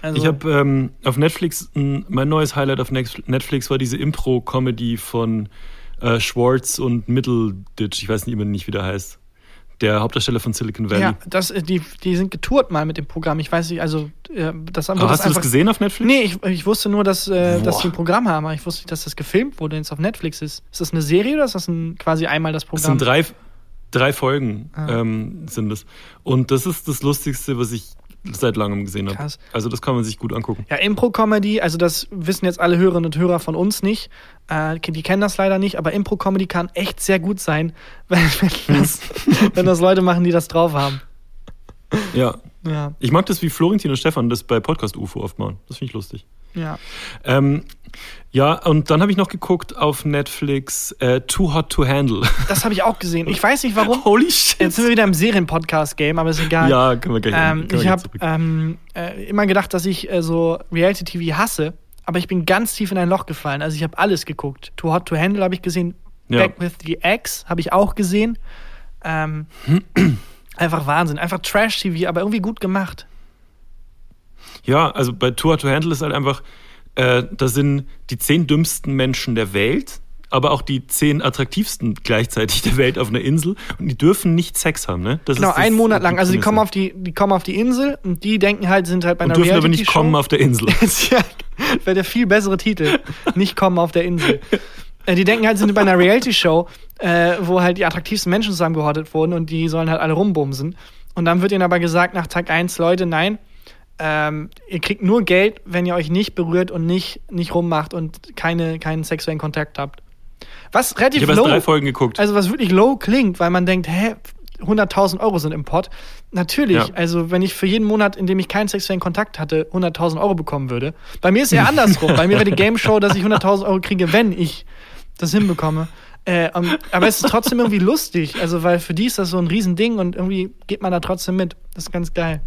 Also, Ich habe ähm, auf Netflix, ein, mein neues Highlight auf Netflix war diese Impro-Comedy von äh, Schwartz und Middleditch. Ich weiß nicht immer nicht, wie der heißt. Der Hauptdarsteller von Silicon Valley. ja, das, äh, die, die sind getourt mal mit dem Programm. Ich weiß nicht, also äh, das Aber wurde hast du das gesehen auf Netflix? Nee, ich, ich wusste nur, dass, äh, dass die ein Programm haben, aber ich wusste nicht, dass das gefilmt wurde, jetzt auf Netflix ist. Ist das eine Serie oder ist das ein, quasi einmal das Es Programm? sind drei, drei Folgen Ah. ähm, sind es. Und das ist das Lustigste, was ich seit langem gesehen habe. Krass. Also das kann man sich gut angucken. Ja, Impro-Comedy, also das wissen jetzt alle Hörerinnen und Hörer von uns nicht. Äh, die kennen das leider nicht, aber Impro-Comedy kann echt sehr gut sein, wenn, wenn, das, wenn das Leute machen, die das drauf haben. Ja. Ja, Ich mag das, wie Florentin und Stefan das bei Podcast UFO oft machen. Das finde ich lustig. Ja. Ähm, ja, und dann habe ich noch geguckt auf Netflix äh, Too Hot to Handle. Das habe ich auch gesehen. Ich weiß nicht warum. Holy shit. Jetzt sind wir wieder im Serien-Podcast-Game, aber ist egal. ja, können wir gleich Ähm, können ich habe ähm, äh, immer gedacht, dass ich äh, so Reality-TV hasse, aber ich bin ganz tief in ein Loch gefallen. Also ich habe alles geguckt. Too Hot to Handle habe ich gesehen, Ja. Back with the Ex habe ich auch gesehen. Ähm, einfach Wahnsinn, einfach Trash-TV, aber irgendwie gut gemacht. Ja, also bei Hot to Handle ist halt einfach, äh, da sind die zehn dümmsten Menschen der Welt, aber auch die zehn attraktivsten gleichzeitig der Welt auf einer Insel und die dürfen nicht Sex haben, ne? Das Genau, einen Monat lang. Also die kommen auf die, die kommen auf die Insel und die denken halt, sind halt bei und einer dürfen aber nicht kommen auf der Insel. ja, wäre der viel bessere Titel. Nicht kommen auf der Insel. Äh, Die denken halt, sie sind bei einer Reality-Show, äh, wo halt die attraktivsten Menschen zusammengehortet wurden und die sollen halt alle rumbumsen. Und dann wird ihnen aber gesagt nach Tag 1, Leute, nein, ähm, ihr kriegt nur Geld, wenn ihr euch nicht berührt und nicht, nicht rummacht und keine, keinen sexuellen Kontakt habt. Was Ich relativ erst low, drei Folgen geguckt. also was wirklich low klingt, weil man denkt, hä, 100.000 Euro sind im Pot. Natürlich, Ja. also wenn ich für jeden Monat, in dem ich keinen sexuellen Kontakt hatte, 100.000 Euro bekommen würde. Bei mir ist eher andersrum. Bei mir wäre die Game Show, dass ich 100.000 Euro kriege, wenn ich das hinbekomme. Äh, um, aber es ist trotzdem irgendwie lustig, also weil für die ist das so ein Riesending und irgendwie geht man da trotzdem mit. Das ist ganz geil.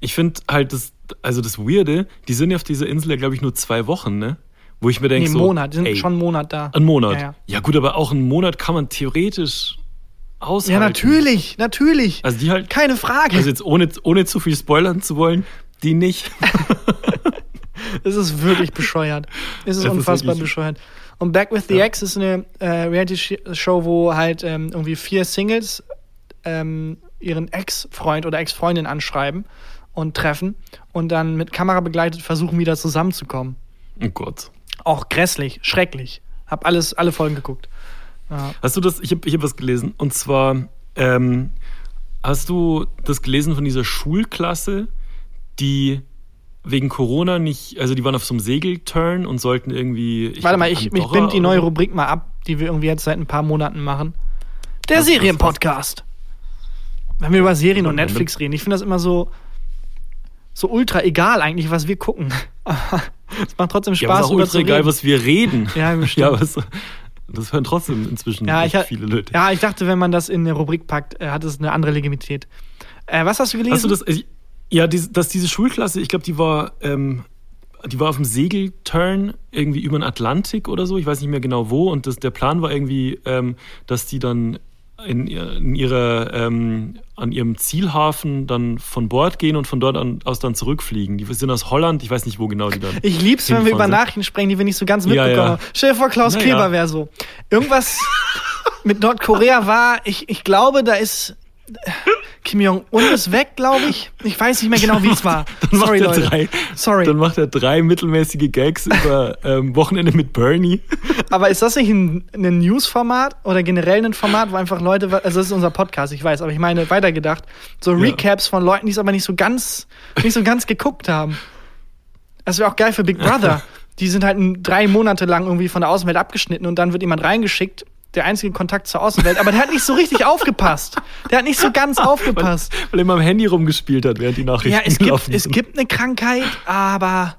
Ich finde halt das, also das Weirde, die sind ja auf dieser Insel ja, glaube ich, nur zwei Wochen, ne? Wo ich mir denke, Nee, so, Monat, die sind ey, schon einen Monat da. ein Monat. Ja, Ja, ja. gut, aber auch einen Monat kann man theoretisch aushalten. Ja, natürlich, natürlich. Also die halt, Keine Frage. also jetzt ohne, ohne zu viel spoilern zu wollen, die nicht. Es ist wirklich bescheuert. Es ist Das ist unfassbar wirklich- bescheuert. Und Back with the Ja. Ex ist eine äh, Reality-Show, wo halt ähm, irgendwie vier Singles ähm, ihren Ex-Freund oder Ex-Freundin anschreiben und treffen und dann mit Kamera begleitet versuchen, wieder zusammenzukommen. Oh Gott. Auch grässlich, schrecklich. Hab alles, alle Folgen geguckt. Ja. Hast du das? Ich habe ich hab was gelesen. Und zwar, ähm, hast du das gelesen von dieser Schulklasse, die wegen Corona nicht, also die waren auf so einem Segelturn und sollten irgendwie. ich Warte mal, ich, ich bind die neue. Rubrik mal ab, die wir irgendwie jetzt seit ein paar Monaten machen. Der Serienpodcast. Wenn wir über Serien und. Netflix reden, ich finde das immer so, so ultra egal eigentlich, was wir gucken. Es macht trotzdem Ja, Spaß, ist auch ultra egal, was wir reden. Ja, bestimmt. ja, es, das hören trotzdem inzwischen Ja, ich, viele Leute. ja, ich dachte, wenn man das in eine Rubrik packt, äh, hat es eine andere Legitimität. Äh, was hast du gelesen? Hast du das? äh, Ja, dies- dass diese Schulklasse, ich glaube, die war, ähm, die war auf dem Segelturn irgendwie über den Atlantik oder so. Ich weiß nicht mehr genau wo. Und das, der Plan war irgendwie, ähm, dass die dann in, in ihrer, ähm, an ihrem Zielhafen dann von Bord gehen und von dort an, aus dann zurückfliegen. Die sind aus Holland. Ich weiß nicht, wo genau die dann. Ich lieb's, wenn wir über sind. Nachrichten sprechen, die wir nicht so ganz Ja, mitbekommen ja. haben. Stell dir vor, Klaus Na Kleber ja. wäre so. Irgendwas mit Nordkorea war, ich, ich glaube, da ist Kim Jong-un ist weg, glaube ich. Ich weiß nicht mehr genau, wie es war. Dann Sorry, macht er Leute. drei, Sorry. Dann macht er drei mittelmäßige Gags über ähm, Wochenende mit Bernie. Aber ist das nicht ein, ein News-Format oder generell ein Format, wo einfach Leute, also das ist unser Podcast, ich weiß, aber ich meine weitergedacht, so Ja. Recaps von Leuten, die es aber nicht so ganz, nicht so ganz geguckt haben. Das wäre auch geil für Big Brother. Die sind halt drei Monate lang irgendwie von der Außenwelt abgeschnitten und dann wird jemand reingeschickt, der einzige Kontakt zur Außenwelt, aber der hat nicht so richtig aufgepasst. Der hat nicht so ganz aufgepasst. Weil er immer am Handy rumgespielt hat, während die Nachrichten Ja, es gibt, gelaufen es sind. gibt eine Krankheit, aber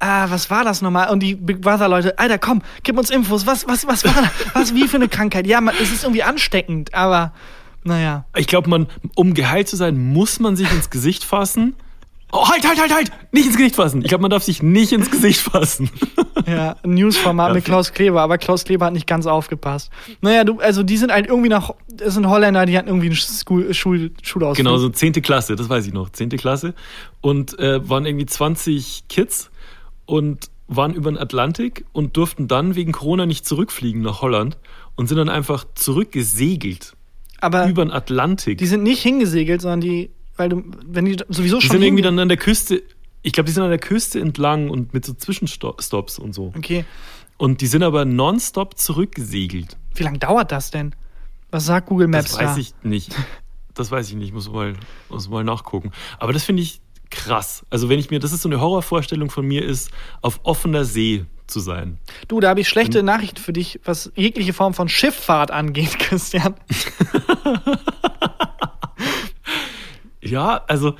ah, was war das nochmal? Und die Big Brother Leute, Alter, komm, gib uns Infos. Was, was, was war das? Was, wie für eine Krankheit? Ja, man, es ist irgendwie ansteckend, aber naja. Ich glaube, man, um geheilt zu sein, muss man sich ins Gesicht fassen. Oh, halt, halt, halt, halt! Nicht ins Gesicht fassen. Ich glaube, man darf sich nicht ins Gesicht fassen. Ja, ein Newsformat Ja, mit Klaus Kleber, aber Klaus Kleber hat nicht ganz aufgepasst. Naja, du, also die sind halt irgendwie noch, das sind Holländer, die hatten irgendwie einen Schul, Schul, Schulausflug. Genau, so zehnte Klasse, das weiß ich noch. Zehnte Klasse. Und äh, waren irgendwie 20 Kids und waren über den Atlantik und durften dann wegen Corona nicht zurückfliegen nach Holland und sind dann einfach zurückgesegelt aber über den Atlantik. die sind nicht hingesegelt, sondern die, weil du, wenn die sowieso Die schon sind irgendwie dann an der Küste, ich glaube, die sind an der Küste entlang und mit so Zwischenstops und so. Okay, Und die sind aber nonstop zurückgesegelt. wie lange dauert das denn? Was sagt Google Maps Das weiß da? ich nicht. Das weiß ich nicht, muss mal, muss mal nachgucken. Aber das finde ich krass. Also wenn ich mir, das ist so eine Horrorvorstellung von mir ist, auf offener See zu sein. Du, da habe ich schlechte Hm. Nachrichten für dich, was jegliche Form von Schifffahrt angeht, Christian. Ja, also,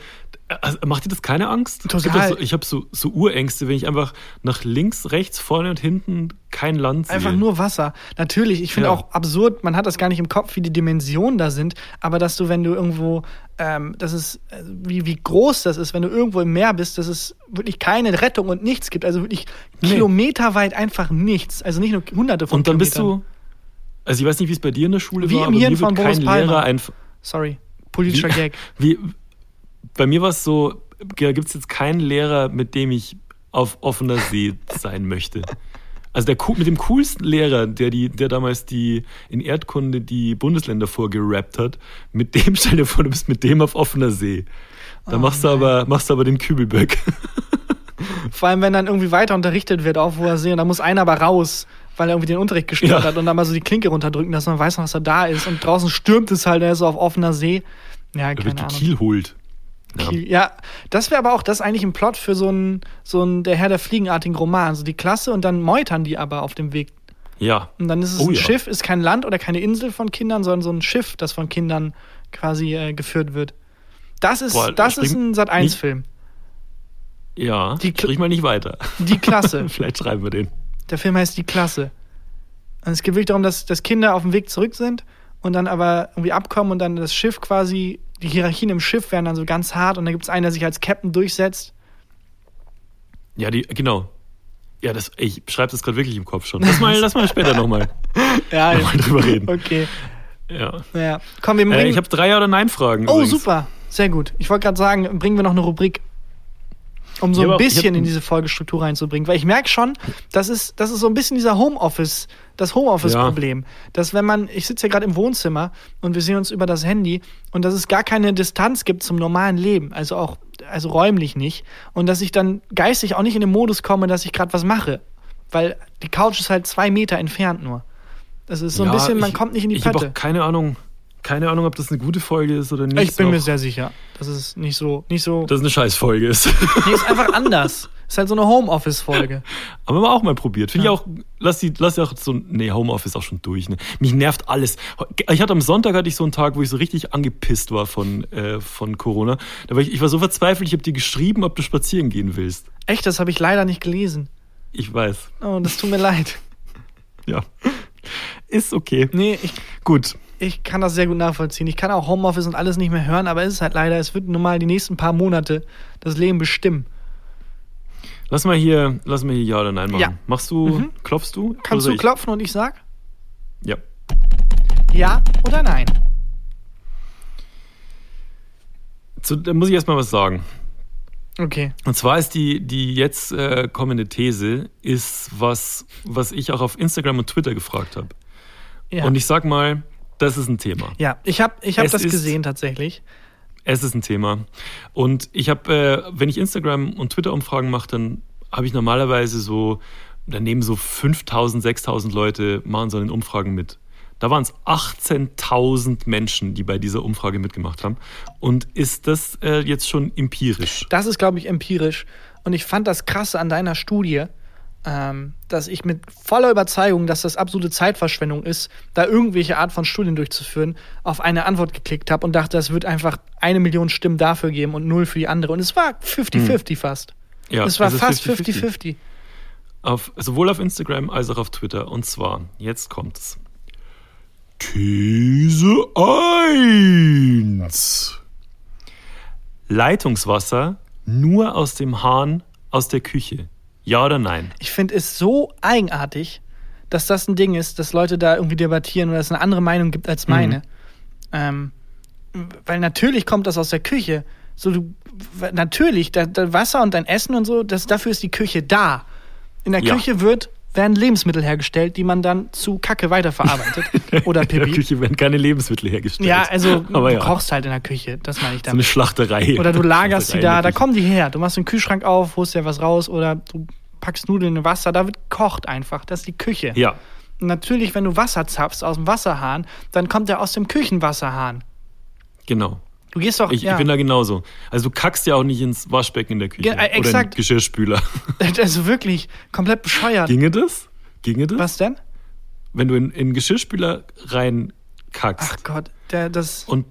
also macht dir das keine Angst? Total. ich habe so, so Urängste, wenn ich einfach nach links, rechts, vorne und hinten kein Land sehe. Einfach nur Wasser. Natürlich, ich finde Ja. auch absurd, man hat das gar nicht im Kopf, wie die Dimensionen da sind, aber dass du, wenn du irgendwo, ähm, das ist, äh, wie, wie groß das ist, wenn du irgendwo im Meer bist, dass es wirklich keine Rettung und nichts gibt. Also wirklich Nee. kilometerweit einfach nichts. Also nicht nur hunderte von Und dann bist Kilometern. du, also ich weiß nicht, wie es bei dir in der Schule Wie war, im aber Hirn mir von wird Boris kein Palmer. Lehrer einfach. Sorry, politischer Wie- Gag. Wie, bei mir war es so, da gibt es jetzt keinen Lehrer, mit dem ich auf offener See sein möchte. Also der mit dem coolsten Lehrer, der die, der damals die in Erdkunde die Bundesländer vorgerappt hat, mit dem stell dir vor, du bist mit dem auf offener See. Da Oh machst du aber machst du aber den Kübelböck. Vor allem, wenn dann irgendwie weiter unterrichtet wird auf hoher See und da muss einer aber raus, weil er irgendwie den Unterricht gestört Ja. hat und dann mal so die Klinke runterdrücken, dass man weiß, was er da ist. Und draußen stürmt es halt, er ist so auf offener See. Ja, keine Ahnung. gekielholt. Ja. Kiel. Ja, das wäre aber auch das eigentlich ein Plot für so einen so ein der Herr der Fliegenartigen Roman. So die Klasse und dann meutern die aber auf dem Weg. Ja. Und dann ist es Oh ein ja. Schiff, ist kein Land oder keine Insel von Kindern, sondern so ein Schiff, das von Kindern quasi äh, geführt wird. Das ist, Boah, das ist ein Sat-1-Film. Ja. Die Sprich mal nicht weiter. Die Klasse. Vielleicht schreiben wir den. Der Film heißt Die Klasse. Und es geht wirklich darum, dass, dass Kinder auf dem Weg zurück sind und dann aber irgendwie abkommen und dann das Schiff quasi, die Hierarchien im Schiff werden dann so ganz hart und dann gibt es einen, der sich als Captain durchsetzt. Ja, die, genau. Ja, das, ich schreibe das gerade wirklich im Kopf schon. Lass mal, lass mal später nochmal Ja, noch mal drüber reden. Okay. Ja. Ja. Komm, wir bringen. Äh, ich habe drei Ja- oder Nein-Fragen. oh, übrigens. super. Sehr gut. Ich wollte gerade sagen, bringen wir noch eine Rubrik, um so Ich ein ich bisschen in diese Folgestruktur reinzubringen. Weil ich merke schon, das ist, das ist so ein bisschen dieser Homeoffice, das Homeoffice-Problem. Dass wenn man, ich sitze ja gerade im Wohnzimmer und wir sehen uns über das Handy und dass es gar keine Distanz gibt zum normalen Leben, also auch, also räumlich nicht. Und dass ich dann geistig auch nicht in den Modus komme, dass ich gerade was mache. Weil die Couch ist halt zwei Meter entfernt nur. Das ist so ein Ja, bisschen, man ich- kommt nicht in die Ich habe Pötte. auch keine Ahnung, keine Ahnung, ob das eine gute Folge ist oder nicht. Ich bin mir sehr sicher, dass es nicht so, nicht so. dass es eine Scheißfolge ist. Nee, ist einfach anders. Ist halt so eine Homeoffice-Folge. Haben wir auch mal probiert. Finde Ja. ich auch, lass die, lass die auch so, nee, Homeoffice auch schon durch. Ne? Mich nervt alles. Ich hatte am Sonntag hatte ich so einen Tag, wo ich so richtig angepisst war von, äh, von Corona. Da war ich, ich war so verzweifelt, ich habe dir geschrieben, ob du spazieren gehen willst. Echt, das habe ich leider nicht gelesen. Ich weiß. Oh, das tut mir leid. Ja. Ist okay. Nee, ich, Gut. Ich kann das sehr gut nachvollziehen. Ich kann auch Homeoffice und alles nicht mehr hören, aber es ist halt leider, es wird nun mal die nächsten paar Monate das Leben bestimmen. Lass mal hier, lass mal hier Ja oder Nein machen. Ja. Machst du, Mhm. klopfst du? Kannst du ich? klopfen und ich sag Ja. ja oder nein? Zu, da muss ich erstmal was sagen. Okay. Und zwar ist die, die jetzt äh, kommende These, ist was, was ich auch auf Instagram und Twitter gefragt habe. Ja. Und ich sag mal, das ist ein Thema. ja, ich habe ich hab Es das gesehen tatsächlich. Es ist ein Thema. Und ich habe, äh, wenn ich Instagram und Twitter-Umfragen mache, dann habe ich normalerweise so, da nehmen so 5000, 6000 Leute, machen so in Umfragen mit. Da waren es 18.000 Menschen, die bei dieser Umfrage mitgemacht haben. Und ist das äh, jetzt schon empirisch? Das ist, glaube ich, empirisch. Und ich fand das Krasse an deiner Studie, ähm, dass ich mit voller Überzeugung, dass das absolute Zeitverschwendung ist, da irgendwelche Art von Studien durchzuführen, auf eine Antwort geklickt habe und dachte, es wird einfach eine Million Stimmen dafür geben und null für die andere. Und es war 50-50 fast. Ja, es war ist fast 50-50. 50-50. Auf, sowohl auf Instagram als auch auf Twitter. Und zwar, jetzt kommt's. These 1. Leitungswasser nur aus dem Hahn aus der Küche. Ja oder nein? Ich finde es so eigenartig, dass das ein Ding ist, dass Leute da irgendwie debattieren oder es eine andere Meinung gibt als meine. Ähm, weil natürlich kommt das aus der Küche. So, du, natürlich, da Wasser und dein Essen und so, das, dafür ist die Küche da. In der Ja. Küche wird, werden Lebensmittel hergestellt, die man dann zu Kacke weiterverarbeitet. Oder In der Pipi. Küche werden keine Lebensmittel hergestellt. Ja, also Aber du ja, kochst halt in der Küche, das meine ich so eine damit. Schlachterei. Oder du lagerst die da, da kommen die her. Du machst den Kühlschrank auf, holst dir was raus oder du packst Nudeln in Wasser, da wird gekocht einfach. Das ist die Küche. Ja, Und natürlich, wenn du Wasser zapfst aus dem Wasserhahn, dann kommt der aus dem Küchenwasserhahn. genau. Du gehst doch. Ich, ja. ich bin da genauso. Also du kackst ja auch nicht ins Waschbecken in der Küche. Ge- äh, Oder in den Geschirrspüler. also wirklich komplett bescheuert. Ginge das? Ginge das? Was denn? Wenn du in, in den Geschirrspüler rein kackst. Ach Gott, der, das. und,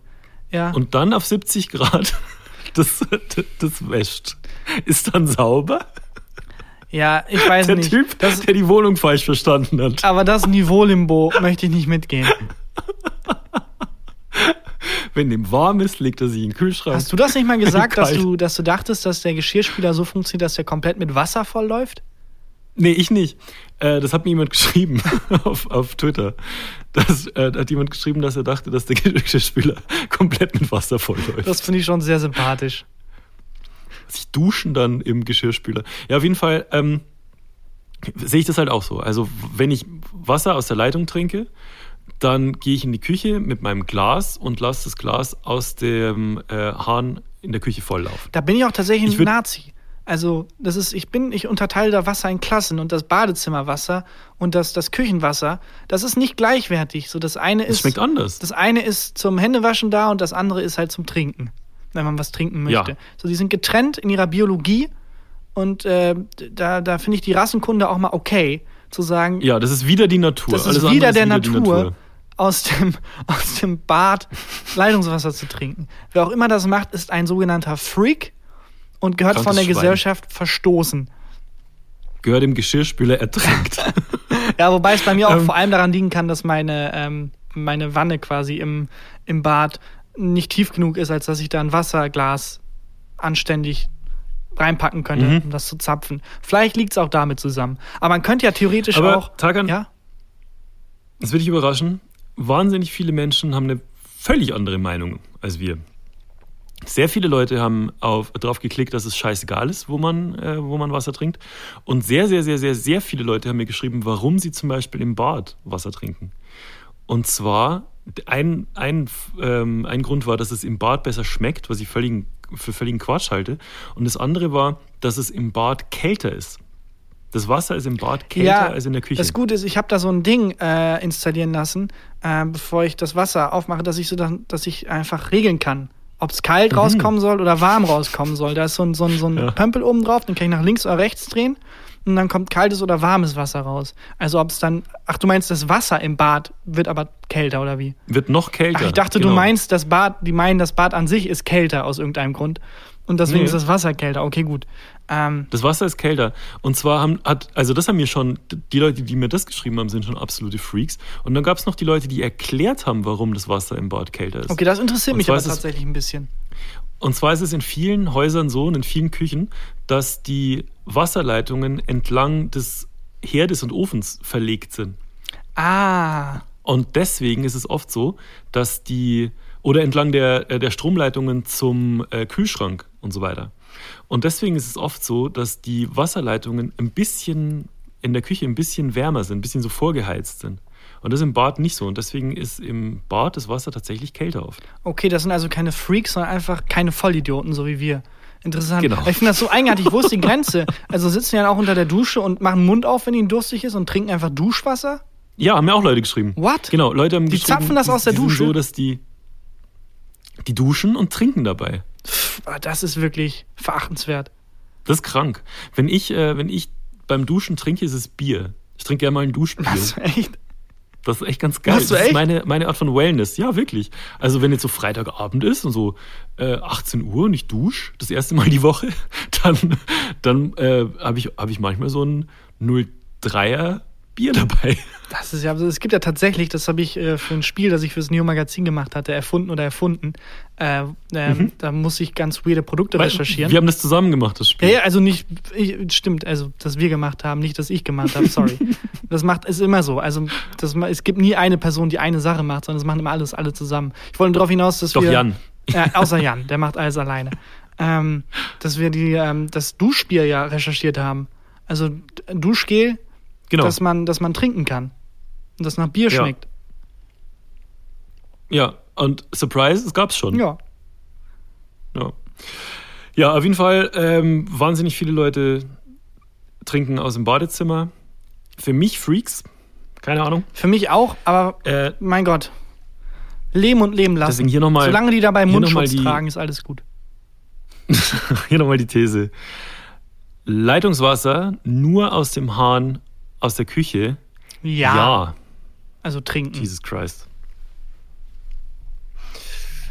ja. und dann auf 70 Grad das, das, das wäscht. Ist dann sauber? ja, ich weiß Der nicht. Typ, das, der die Wohnung falsch verstanden hat. aber das Niveau-Limbo möchte ich nicht mitgehen. Wenn dem warm ist, legt er sich in den Kühlschrank. Hast du das nicht mal gesagt, dass du, dass du dachtest, dass der Geschirrspüler so funktioniert, dass der komplett mit Wasser vollläuft? Nee, ich nicht. Äh, das hat mir jemand geschrieben auf, auf Twitter. Das, äh, da hat jemand geschrieben, dass er dachte, dass der Geschirrspüler komplett mit Wasser vollläuft. Das finde ich schon sehr sympathisch. sich duschen dann im Geschirrspüler. Ja, auf jeden Fall ähm, sehe ich das halt auch so. Also wenn ich Wasser aus der Leitung trinke, dann gehe ich in die Küche mit meinem Glas und lasse das Glas aus dem äh, Hahn in der Küche volllaufen. Da bin ich auch tatsächlich Ich ein Nazi. Also, das ist, ich bin, ich unterteile da Wasser in Klassen und das Badezimmerwasser und das, das Küchenwasser, das ist nicht gleichwertig. So, das eine ist. schmeckt anders. Das eine ist zum Händewaschen da und das andere ist halt zum Trinken, wenn man was trinken möchte. Ja. So, die sind getrennt in ihrer Biologie und äh, da, da finde ich die Rassenkunde auch mal okay, zu sagen, ja, das ist wieder die Natur. das ist wieder der die Natur, Aus, dem, aus dem Bad Leitungswasser zu trinken. Wer auch immer das macht, ist ein sogenannter Freak und gehört Krankes von der Schwein. Gesellschaft verstoßen. Gehört im Geschirrspüler ertränkt. Ja, wobei es bei mir auch Ähm. vor allem daran liegen kann, dass meine, ähm, meine Wanne quasi im, im Bad nicht tief genug ist, als dass ich da ein Wasserglas anständig reinpacken könnte, Mhm. um das zu zapfen. Vielleicht liegt es auch damit zusammen. Aber man könnte ja theoretisch Aber auch. Tarkan, ja? Das wird dich überraschen. Wahnsinnig viele Menschen haben eine völlig andere Meinung als wir. Sehr viele Leute haben auf, darauf geklickt, dass es scheißegal ist, wo man, äh, wo man Wasser trinkt. Und sehr, sehr, sehr, sehr, sehr viele Leute haben mir geschrieben, warum sie zum Beispiel im Bad Wasser trinken. Und zwar, ein, ein, ähm, ein Grund war, dass es im Bad besser schmeckt, was ich völligen, für völligen Quatsch halte. Und das andere war, dass es im Bad kälter ist. Das Wasser ist im Bad kälter Ja, als in der Küche. Das Gute ist, ich habe da so ein Ding äh, installieren lassen, äh, bevor ich das Wasser aufmache, dass ich so, dann, dass ich einfach regeln kann, ob es kalt rauskommen soll oder warm rauskommen soll. Da ist so ein, so ein, so ein Ja. Pömpel oben drauf, den kann ich nach links oder rechts drehen und dann kommt kaltes oder warmes Wasser raus. Also ob es dann, ach du meinst, das Wasser im Bad wird aber kälter oder wie? Wird noch kälter. Ach, ich dachte, genau. du meinst, das Bad, die meinen, das Bad an sich ist kälter aus irgendeinem Grund. Und deswegen Nee. ist das Wasser kälter. Okay, gut. Ähm, Das Wasser ist kälter. Und zwar haben, hat, also das haben mir schon, die Leute, die mir das geschrieben haben, sind schon absolute Freaks. Und dann gab es noch die Leute, die erklärt haben, warum das Wasser im Bad kälter ist. okay, das interessiert mich aber es- tatsächlich ein bisschen. Und zwar ist es in vielen Häusern so und in vielen Küchen, dass die Wasserleitungen entlang des Herdes und Ofens verlegt sind. Ah, Und deswegen ist es oft so, dass die, oder entlang der, äh, der Stromleitungen zum äh, Kühlschrank und so weiter. Und deswegen ist es oft so, dass die Wasserleitungen ein bisschen in der Küche ein bisschen wärmer sind, ein bisschen so vorgeheizt sind. Und das ist im Bad nicht so. Und deswegen ist im Bad das Wasser tatsächlich kälter oft. okay, das sind also keine Freaks, sondern einfach keine Vollidioten, so wie wir. Interessant. Genau. Ich finde das so eigenartig. Wo ist die Grenze? Also sitzen die dann auch unter der Dusche und machen den Mund auf, wenn ihnen durstig ist und trinken einfach Duschwasser? Ja, haben mir auch Leute geschrieben. What? Genau, Leute haben Die geschrieben, zapfen das aus der die sind Dusche? so, dass die, die duschen und trinken dabei. Das ist wirklich verachtenswert. Das ist krank. Wenn ich, äh, wenn ich beim Duschen trinke, ist es Bier. Ich trinke gerne mal ein Duschbier. Also echt? Das ist echt ganz geil. Das echt? ist meine, meine Art von Wellness. Ja, wirklich. Also wenn jetzt so Freitagabend ist und so äh, 18 Uhr und ich dusche, das erste Mal die Woche, dann, dann äh, habe ich, hab ich manchmal so ein 03er Bier dabei. Das ist ja, also es gibt ja tatsächlich, das habe ich äh, für ein Spiel, das ich fürs Neo Magazin gemacht hatte, erfunden oder erfunden. Äh, ähm, Da muss ich ganz weirde Produkte recherchieren. Wir haben das zusammen gemacht, das Ja, Spiel. ja, also nicht, ich, stimmt, also, dass wir gemacht haben, nicht, dass ich gemacht habe, sorry. das macht, ist immer so. Also, das, es gibt nie eine Person, die eine Sache macht, sondern es machen immer alles, alle zusammen. Ich wollte darauf hinaus, dass Doch, wir. Jan. Ja, außer Jan, der macht alles alleine. Ähm, dass wir die, ähm, das Duschbier ja recherchiert haben. Also, Duschgel, Genau. dass man, dass man trinken kann. Und das nach Bier Ja. schmeckt. ja, und Surprise, es gab's schon. Ja. Ja, ja auf jeden Fall ähm, wahnsinnig viele Leute trinken aus dem Badezimmer. Für mich Freaks, keine Ahnung. Für mich auch, aber Äh, mein Gott. Leben und leben lassen. Deswegen hier nochmal Solange die dabei noch mal Mundschutz die- tragen, ist alles gut. hier nochmal die These. Leitungswasser nur aus dem Hahn aus der Küche? Ja. ja. Also trinken. Jesus Christ.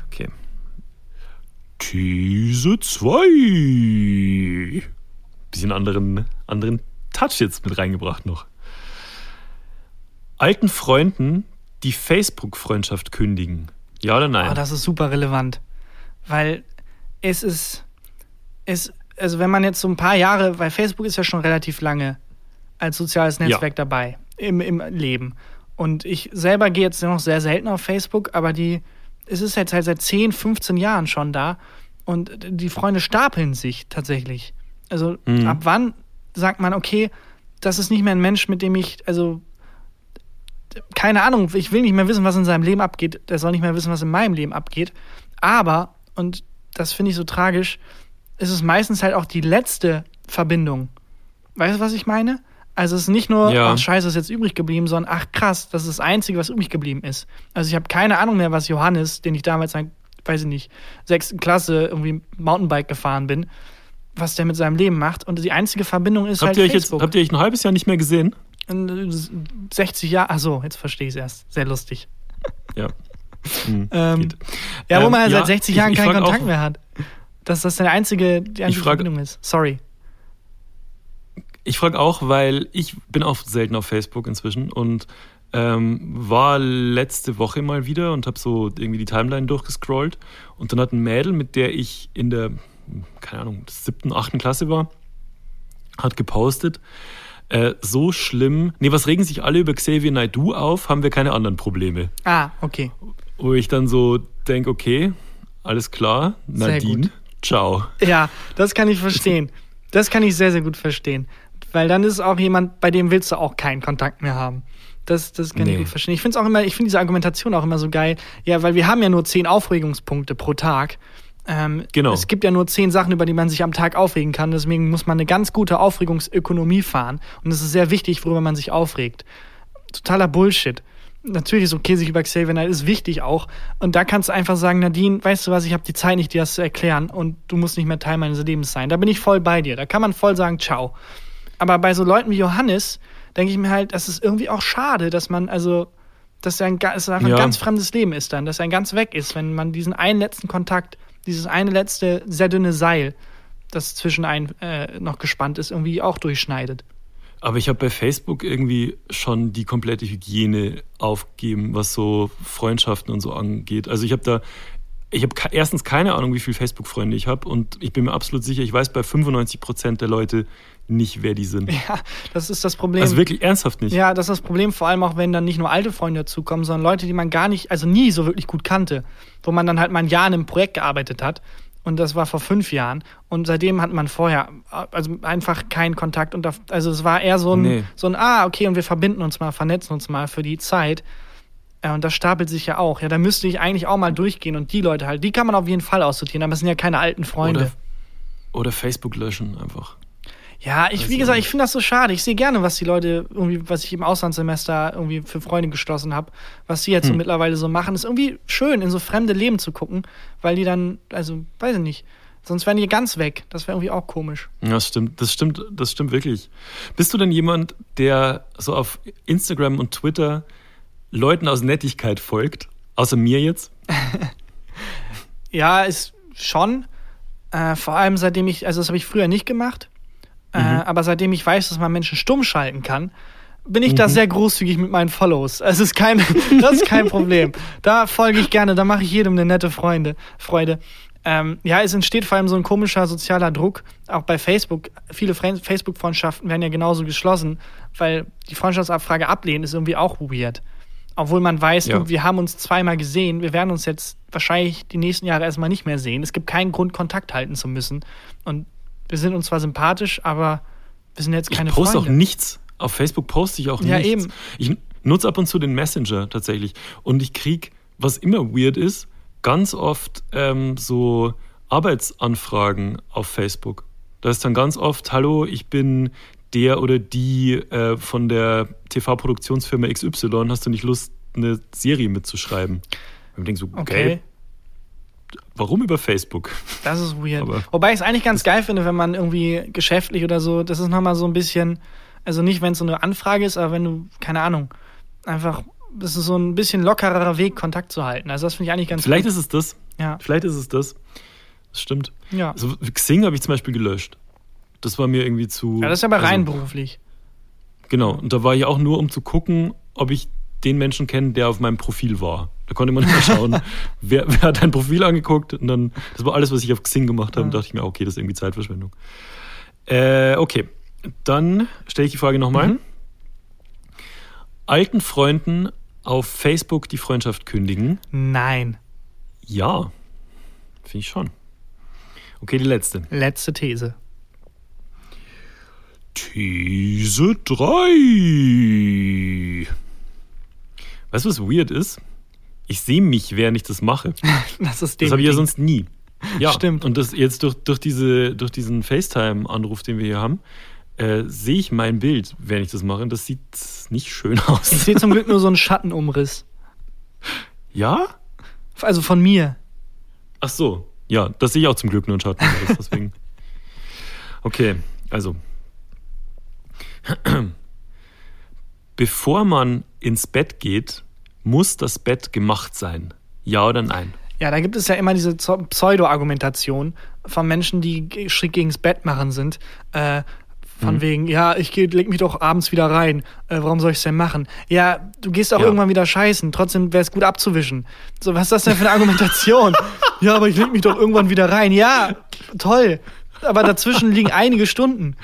Okay. These 2. Bisschen anderen, anderen Touch jetzt mit reingebracht noch. Alten Freunden die Facebook-Freundschaft kündigen. Ja oder nein? Oh, das ist super relevant. Weil es ist, es, also wenn man jetzt so ein paar Jahre, weil Facebook ist ja schon relativ lange als soziales Netzwerk dabei im, im Leben. Und ich selber gehe jetzt noch sehr selten auf Facebook, aber die, es ist jetzt halt seit 10, 15 Jahren schon da. Und die Freunde stapeln sich tatsächlich. Also Mhm. ab wann sagt man, okay, das ist nicht mehr ein Mensch, mit dem ich, also keine Ahnung, ich will nicht mehr wissen, was in seinem Leben abgeht. Der soll nicht mehr wissen, was in meinem Leben abgeht. Aber, und das finde ich so tragisch, ist es meistens halt auch die letzte Verbindung. Weißt du, was ich meine? Also es ist nicht nur, Ja. ach scheiße, ist jetzt übrig geblieben, sondern ach krass, das ist das Einzige, was übrig geblieben ist. Also ich habe keine Ahnung mehr, was Johannes, den ich damals, in, weiß ich nicht, sechsten Klasse irgendwie Mountainbike gefahren bin, was der mit seinem Leben macht. Und die einzige Verbindung ist habt, halt ihr euch jetzt, Facebook. habt ihr euch ein halbes Jahr nicht mehr gesehen? In 60 Jahre, ach so, jetzt verstehe ich es erst. Sehr lustig. Ja. Hm, Ähm. Ja, wo Ähm, man ja ja, seit 60 ich- Jahren ich keinen frag Kontakt auch- mehr hat. Dass das der einzige, die einzige frag- Verbindung ist. Sorry. Ich frage auch, weil ich bin auch selten auf Facebook inzwischen und ähm, war letzte Woche mal wieder und habe so irgendwie die Timeline durchgescrollt und dann hat ein Mädel, mit der ich in der, keine Ahnung, siebten, achten Klasse war, hat gepostet, äh, so schlimm, nee, was regen sich alle über Xavier Naidoo auf, haben wir keine anderen Probleme. Ah, okay. Wo ich dann so denke, okay, alles klar, Nadine, ciao. Ja, das kann ich verstehen. Das kann ich sehr, sehr gut verstehen. Weil dann ist es auch jemand, bei dem willst du auch keinen Kontakt mehr haben. Das, das kann ich Nee. gut verstehen. Ich finde es auch immer, ich finde diese Argumentation auch immer so geil. Ja, weil wir haben ja nur zehn Aufregungspunkte pro Tag. Ähm, Genau. Es gibt ja nur zehn Sachen, über die man sich am Tag aufregen kann. Deswegen muss man eine ganz gute Aufregungsökonomie fahren. Und es ist sehr wichtig, worüber man sich aufregt. Totaler Bullshit. Natürlich ist okay, sich über Xavier Naidoo ist wichtig auch. Und da kannst du einfach sagen, Nadine, weißt du was, ich habe die Zeit nicht, dir das zu erklären und du musst nicht mehr Teil meines Lebens sein. Da bin ich voll bei dir. Da kann man voll sagen, ciao. Aber bei so Leuten wie Johannes denke ich mir halt, das ist irgendwie auch schade, dass man, also, dass er ein, ga- es einfach Ja. ein ganz fremdes Leben ist dann, dass er ganz weg ist, wenn man diesen einen letzten Kontakt, dieses eine letzte sehr dünne Seil, das zwischen einen äh, noch gespannt ist, irgendwie auch durchschneidet. Aber ich habe bei Facebook irgendwie schon die komplette Hygiene aufgegeben, was so Freundschaften und so angeht. Also ich habe da, ich habe erstens keine Ahnung, wie viele Facebook-Freunde ich habe und ich bin mir absolut sicher, ich weiß bei 95 Prozent der Leute nicht, wer die sind. Ja, das ist das Problem. Also wirklich ernsthaft nicht. Ja, das ist das Problem, vor allem auch, wenn dann nicht nur alte Freunde dazukommen, sondern Leute, die man gar nicht, also nie so wirklich gut kannte, wo man dann halt mal ein Jahr in einem Projekt gearbeitet hat. Und das war vor fünf Jahren. Und seitdem hat man vorher also einfach keinen Kontakt. Und da, also es war eher so ein, Nee. so ein, ah, okay, und wir verbinden uns mal, vernetzen uns mal für die Zeit. Ja, und das stapelt sich ja auch. Ja, da müsste ich eigentlich auch mal durchgehen. Und die Leute halt, die kann man auf jeden Fall aussortieren, aber es sind ja keine alten Freunde. Oder, oder Facebook löschen einfach. Ja, ich, wie gesagt, ich finde das so schade. Ich sehe gerne, was die Leute irgendwie, was ich im Auslandssemester irgendwie für Freunde geschlossen habe, was die jetzt so Hm. mittlerweile so machen. Ist irgendwie schön, in so fremde Leben zu gucken, weil die dann, also, weiß ich nicht, sonst wären die ganz weg. Das wäre irgendwie auch komisch. Ja, das stimmt, das stimmt, das stimmt wirklich. Bist du denn jemand, der so auf Instagram und Twitter Leuten aus Nettigkeit folgt? Außer mir jetzt? Ja, ist schon. Äh, vor allem seitdem ich, also das habe ich früher nicht gemacht, äh, aber seitdem ich weiß, dass man Menschen stumm schalten kann, bin ich da sehr großzügig mit meinen Follows. Es ist kein, das ist kein Problem. Da folge ich gerne, da mache ich jedem eine nette Freunde, Freude. Ähm, ja, es entsteht vor allem so ein komischer sozialer Druck, auch bei Facebook. Viele Fre- Facebook-Freundschaften werden ja genauso geschlossen, weil die Freundschaftsabfrage ablehnen ist irgendwie auch weird. Obwohl man weiß, Ja. du, wir haben uns zweimal gesehen, wir werden uns jetzt wahrscheinlich die nächsten Jahre erstmal nicht mehr sehen. Es gibt keinen Grund, Kontakt halten zu müssen. Und wir sind uns zwar sympathisch, aber wir sind jetzt keine ich poste Freunde. auch nichts. Auf Facebook poste ich auch Ja, nichts. eben. Ich nutze ab und zu den Messenger tatsächlich. Und ich krieg, was immer weird ist, ganz oft ähm, so Arbeitsanfragen auf Facebook. Da ist dann ganz oft, hallo, ich bin der oder die äh, von der TV-Produktionsfirma XY, hast du nicht Lust, eine Serie mitzuschreiben? Und ich denke so, okay. Okay, warum über Facebook? das ist weird. Aber- Wobei ich es eigentlich ganz geil finde, wenn man irgendwie geschäftlich oder so, das ist nochmal so ein bisschen, also nicht, wenn es so eine Anfrage ist, aber wenn du, keine Ahnung, einfach, das ist so ein bisschen lockerer Weg, Kontakt zu halten. Also das finde ich eigentlich ganz Vielleicht gut. ist es das. Ja, Vielleicht ist es das. Das stimmt. ja. Also Xing habe ich zum Beispiel gelöscht. Das war mir irgendwie zu. ja, das ist aber also, rein beruflich. Genau. Und da war ich auch nur, um zu gucken, ob ich den Menschen kenne, der auf meinem Profil war. Da konnte man immer schauen, wer, wer hat dein Profil angeguckt. Und dann, das war alles, was ich auf Xing gemacht habe. Und Ja. dachte ich mir, okay, das ist irgendwie Zeitverschwendung. Äh, okay. Dann stelle ich die Frage nochmal. Mhm. Alten Freunden auf Facebook die Freundschaft kündigen. Nein. Ja. Finde ich schon. Okay, die letzte. Letzte These. These 3. Weißt du, was weird ist? Ich sehe mich, während ich das mache. Das ist Das habe ich ja sonst nie. Ja, Stimmt. Und das jetzt durch, durch, diese, durch diesen FaceTime-Anruf, den wir hier haben, äh, sehe ich mein Bild, während ich das mache. Und das sieht nicht schön Ich aus. sehe zum Glück nur so einen Schattenumriss. Ja? Also von mir. Ach so. Ja, das sehe ich auch zum Glück nur in Schatten. Deswegen. Okay, also. Bevor man ins Bett geht, muss das Bett gemacht sein. Ja oder nein? Ja, da gibt es ja immer diese Pseudo-Argumentation von Menschen, die schräg gegens Bett machen sind. Äh, von wegen, ja, ich geh, leg mich doch abends wieder rein. Äh, warum soll ich es denn machen? Ja, du gehst auch Ja. irgendwann wieder scheißen. Trotzdem wäre es gut abzuwischen. So, was ist das denn für eine Argumentation? ja, aber ich leg mich doch irgendwann wieder rein. Ja, toll. Aber dazwischen liegen einige Stunden.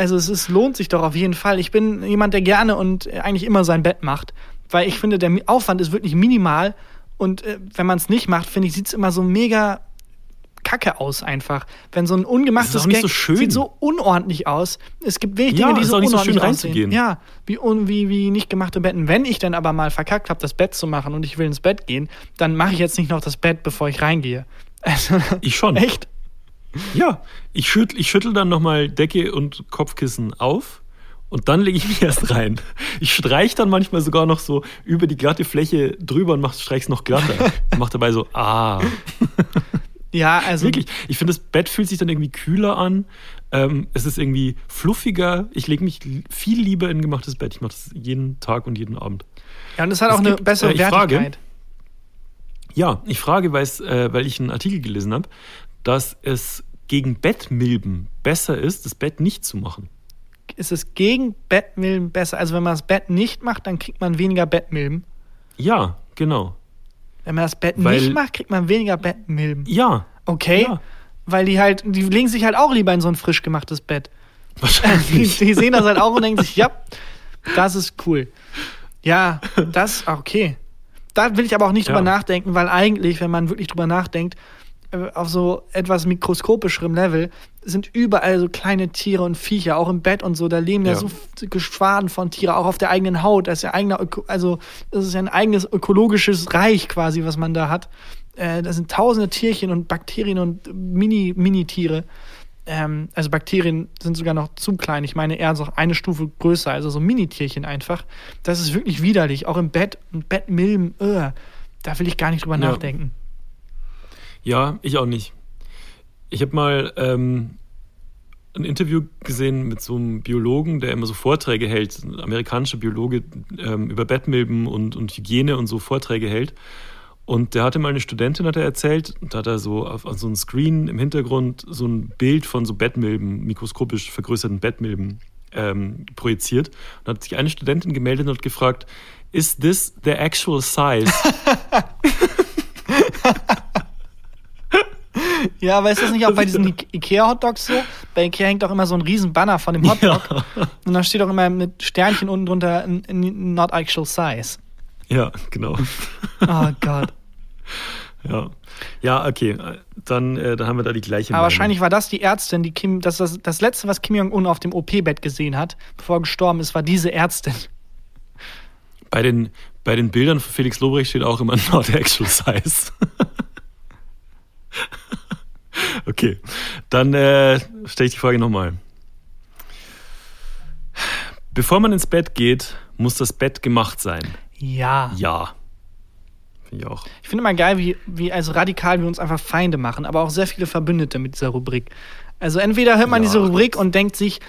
Also es ist, lohnt sich doch auf jeden Fall. Ich bin jemand, der gerne und eigentlich immer sein Bett macht, weil ich finde, der Aufwand ist wirklich minimal und äh, wenn man es nicht macht, finde ich, sieht es immer so mega kacke aus einfach. Wenn so ein ungemachtes Gag so sieht so unordentlich aus. Es gibt wenig Ja, Dinge, die ist so auch nicht so unordentlich schön aussehen. reinzugehen. Ja, wie, un, wie, wie nicht gemachte Betten. Wenn ich dann aber mal verkackt habe, das Bett zu machen und ich will ins Bett gehen, dann mache ich jetzt nicht noch das Bett, bevor ich reingehe. Also, Ich schon. echt? Ja, ich schüttel, ich schüttel dann nochmal Decke und Kopfkissen auf und dann lege ich mich erst rein. Ich streich dann manchmal sogar noch so über die glatte Fläche drüber und streich's noch glatter. mach dabei so, ah. Ja, also Wirklich, ich finde, das Bett fühlt sich dann irgendwie kühler an. Ähm, es ist irgendwie fluffiger. Ich lege mich viel lieber in ein gemachtes Bett. Ich mache das jeden Tag und jeden Abend. Ja, und es hat Es auch eine gibt, bessere äh, ich frage- Wertigkeit. Ja, ich frage, äh, weil ich einen Artikel gelesen habe, dass es gegen Bettmilben besser ist, das Bett nicht zu machen. Ist es gegen Bettmilben besser? Also wenn man das Bett nicht macht, dann kriegt man weniger Bettmilben. Ja, genau. Wenn man das Bett Weil- nicht macht, kriegt man weniger Bettmilben. Ja, Okay? Ja. Weil die halt, die legen sich halt auch lieber in so ein frisch gemachtes Bett. Die, wahrscheinlich. die sehen das halt auch und denken sich, ja, das ist cool. Ja, das, ah, okay. Da will ich aber auch nicht Ja. drüber nachdenken, weil eigentlich, wenn man wirklich drüber nachdenkt, auf so etwas mikroskopischerem Level sind überall so kleine Tiere und Viecher, auch im Bett und so. Da leben ja, Ja. so Geschwaden von Tieren, auch auf der eigenen Haut. Das ist ja eigener, Öko also das ist ja ein eigenes ökologisches Reich quasi, was man da hat. Äh, da sind tausende Tierchen und Bakterien und Mini, Mini-Tiere. Ähm, also Bakterien sind sogar noch zu klein. Ich meine eher so eine Stufe größer, also so Mini-Tierchen einfach. Das ist wirklich widerlich. Auch im Bett, im Bettmilben, uh, da will ich gar nicht drüber Ja. nachdenken. Ja, ich auch nicht. Ich habe mal ähm, ein Interview gesehen mit so einem Biologen, der immer so Vorträge hält, ein amerikanischer Biologe ähm, über Bettmilben und, und Hygiene und so Vorträge hält. Und der hatte mal eine Studentin, hat er erzählt, und da hat er so auf, auf so einem Screen im Hintergrund so ein Bild von so Bettmilben, mikroskopisch vergrößerten Bettmilben ähm, projiziert. Und hat sich eine Studentin gemeldet und gefragt, is this the actual size? Ja, aber ist das nicht auch bei diesen Ikea-Hotdogs so? Bei Ikea hängt auch immer so ein riesen Banner von dem Hotdog. Und da steht auch immer mit Sternchen unten drunter not actual size. ja, genau. Oh Gott. Ja, ja okay. Dann, äh, dann haben wir da die gleiche Aber Meinung. wahrscheinlich war das die Ärztin, die Kim, das, das, das letzte, was Kim Jong-un auf dem OP-Bett gesehen hat, bevor er gestorben ist, war diese Ärztin. Bei den, bei den Bildern von Felix Lobrecht steht auch immer not actual size. Okay, dann äh, stelle ich die Frage nochmal. Bevor man ins Bett geht, muss das Bett gemacht sein. Ja. Ja. Finde ich auch. Ich finde immer geil, wie, wie also radikal wir uns einfach Feinde machen, aber auch sehr viele Verbündete mit dieser Rubrik. Also entweder hört man Ja. diese Rubrik und denkt sich,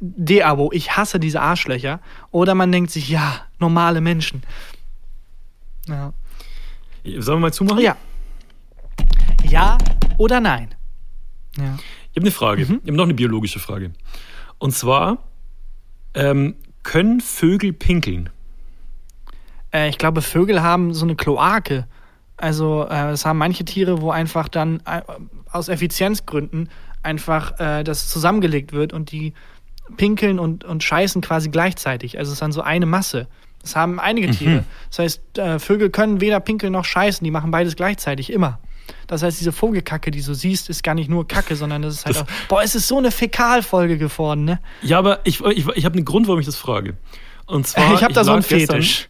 De-Abo, ich hasse diese Arschlöcher, oder man denkt sich, ja, normale Menschen. Ja. Sollen wir mal zumachen? Ja. Ja oder nein? Ja. Ich habe eine Frage. Ich habe noch eine biologische Frage. Und zwar, ähm, können Vögel pinkeln? Äh, ich glaube, Vögel haben so eine Kloake. Also, äh, das haben manche Tiere, wo einfach dann äh, aus Effizienzgründen einfach äh, das zusammengelegt wird und die pinkeln und, und scheißen quasi gleichzeitig. Also, es ist dann so eine Masse. Das haben einige Tiere. Das heißt, äh, Vögel können weder pinkeln noch scheißen. Die machen beides gleichzeitig, immer. Das heißt, diese Vogelkacke, die du siehst, ist gar nicht nur Kacke, sondern das ist halt auch. Boah, es ist so eine Fäkalfolge geworden, ne? Ja, aber ich, ich, ich habe einen Grund, warum ich das frage. Und zwar, ich habe da so einen Fetisch.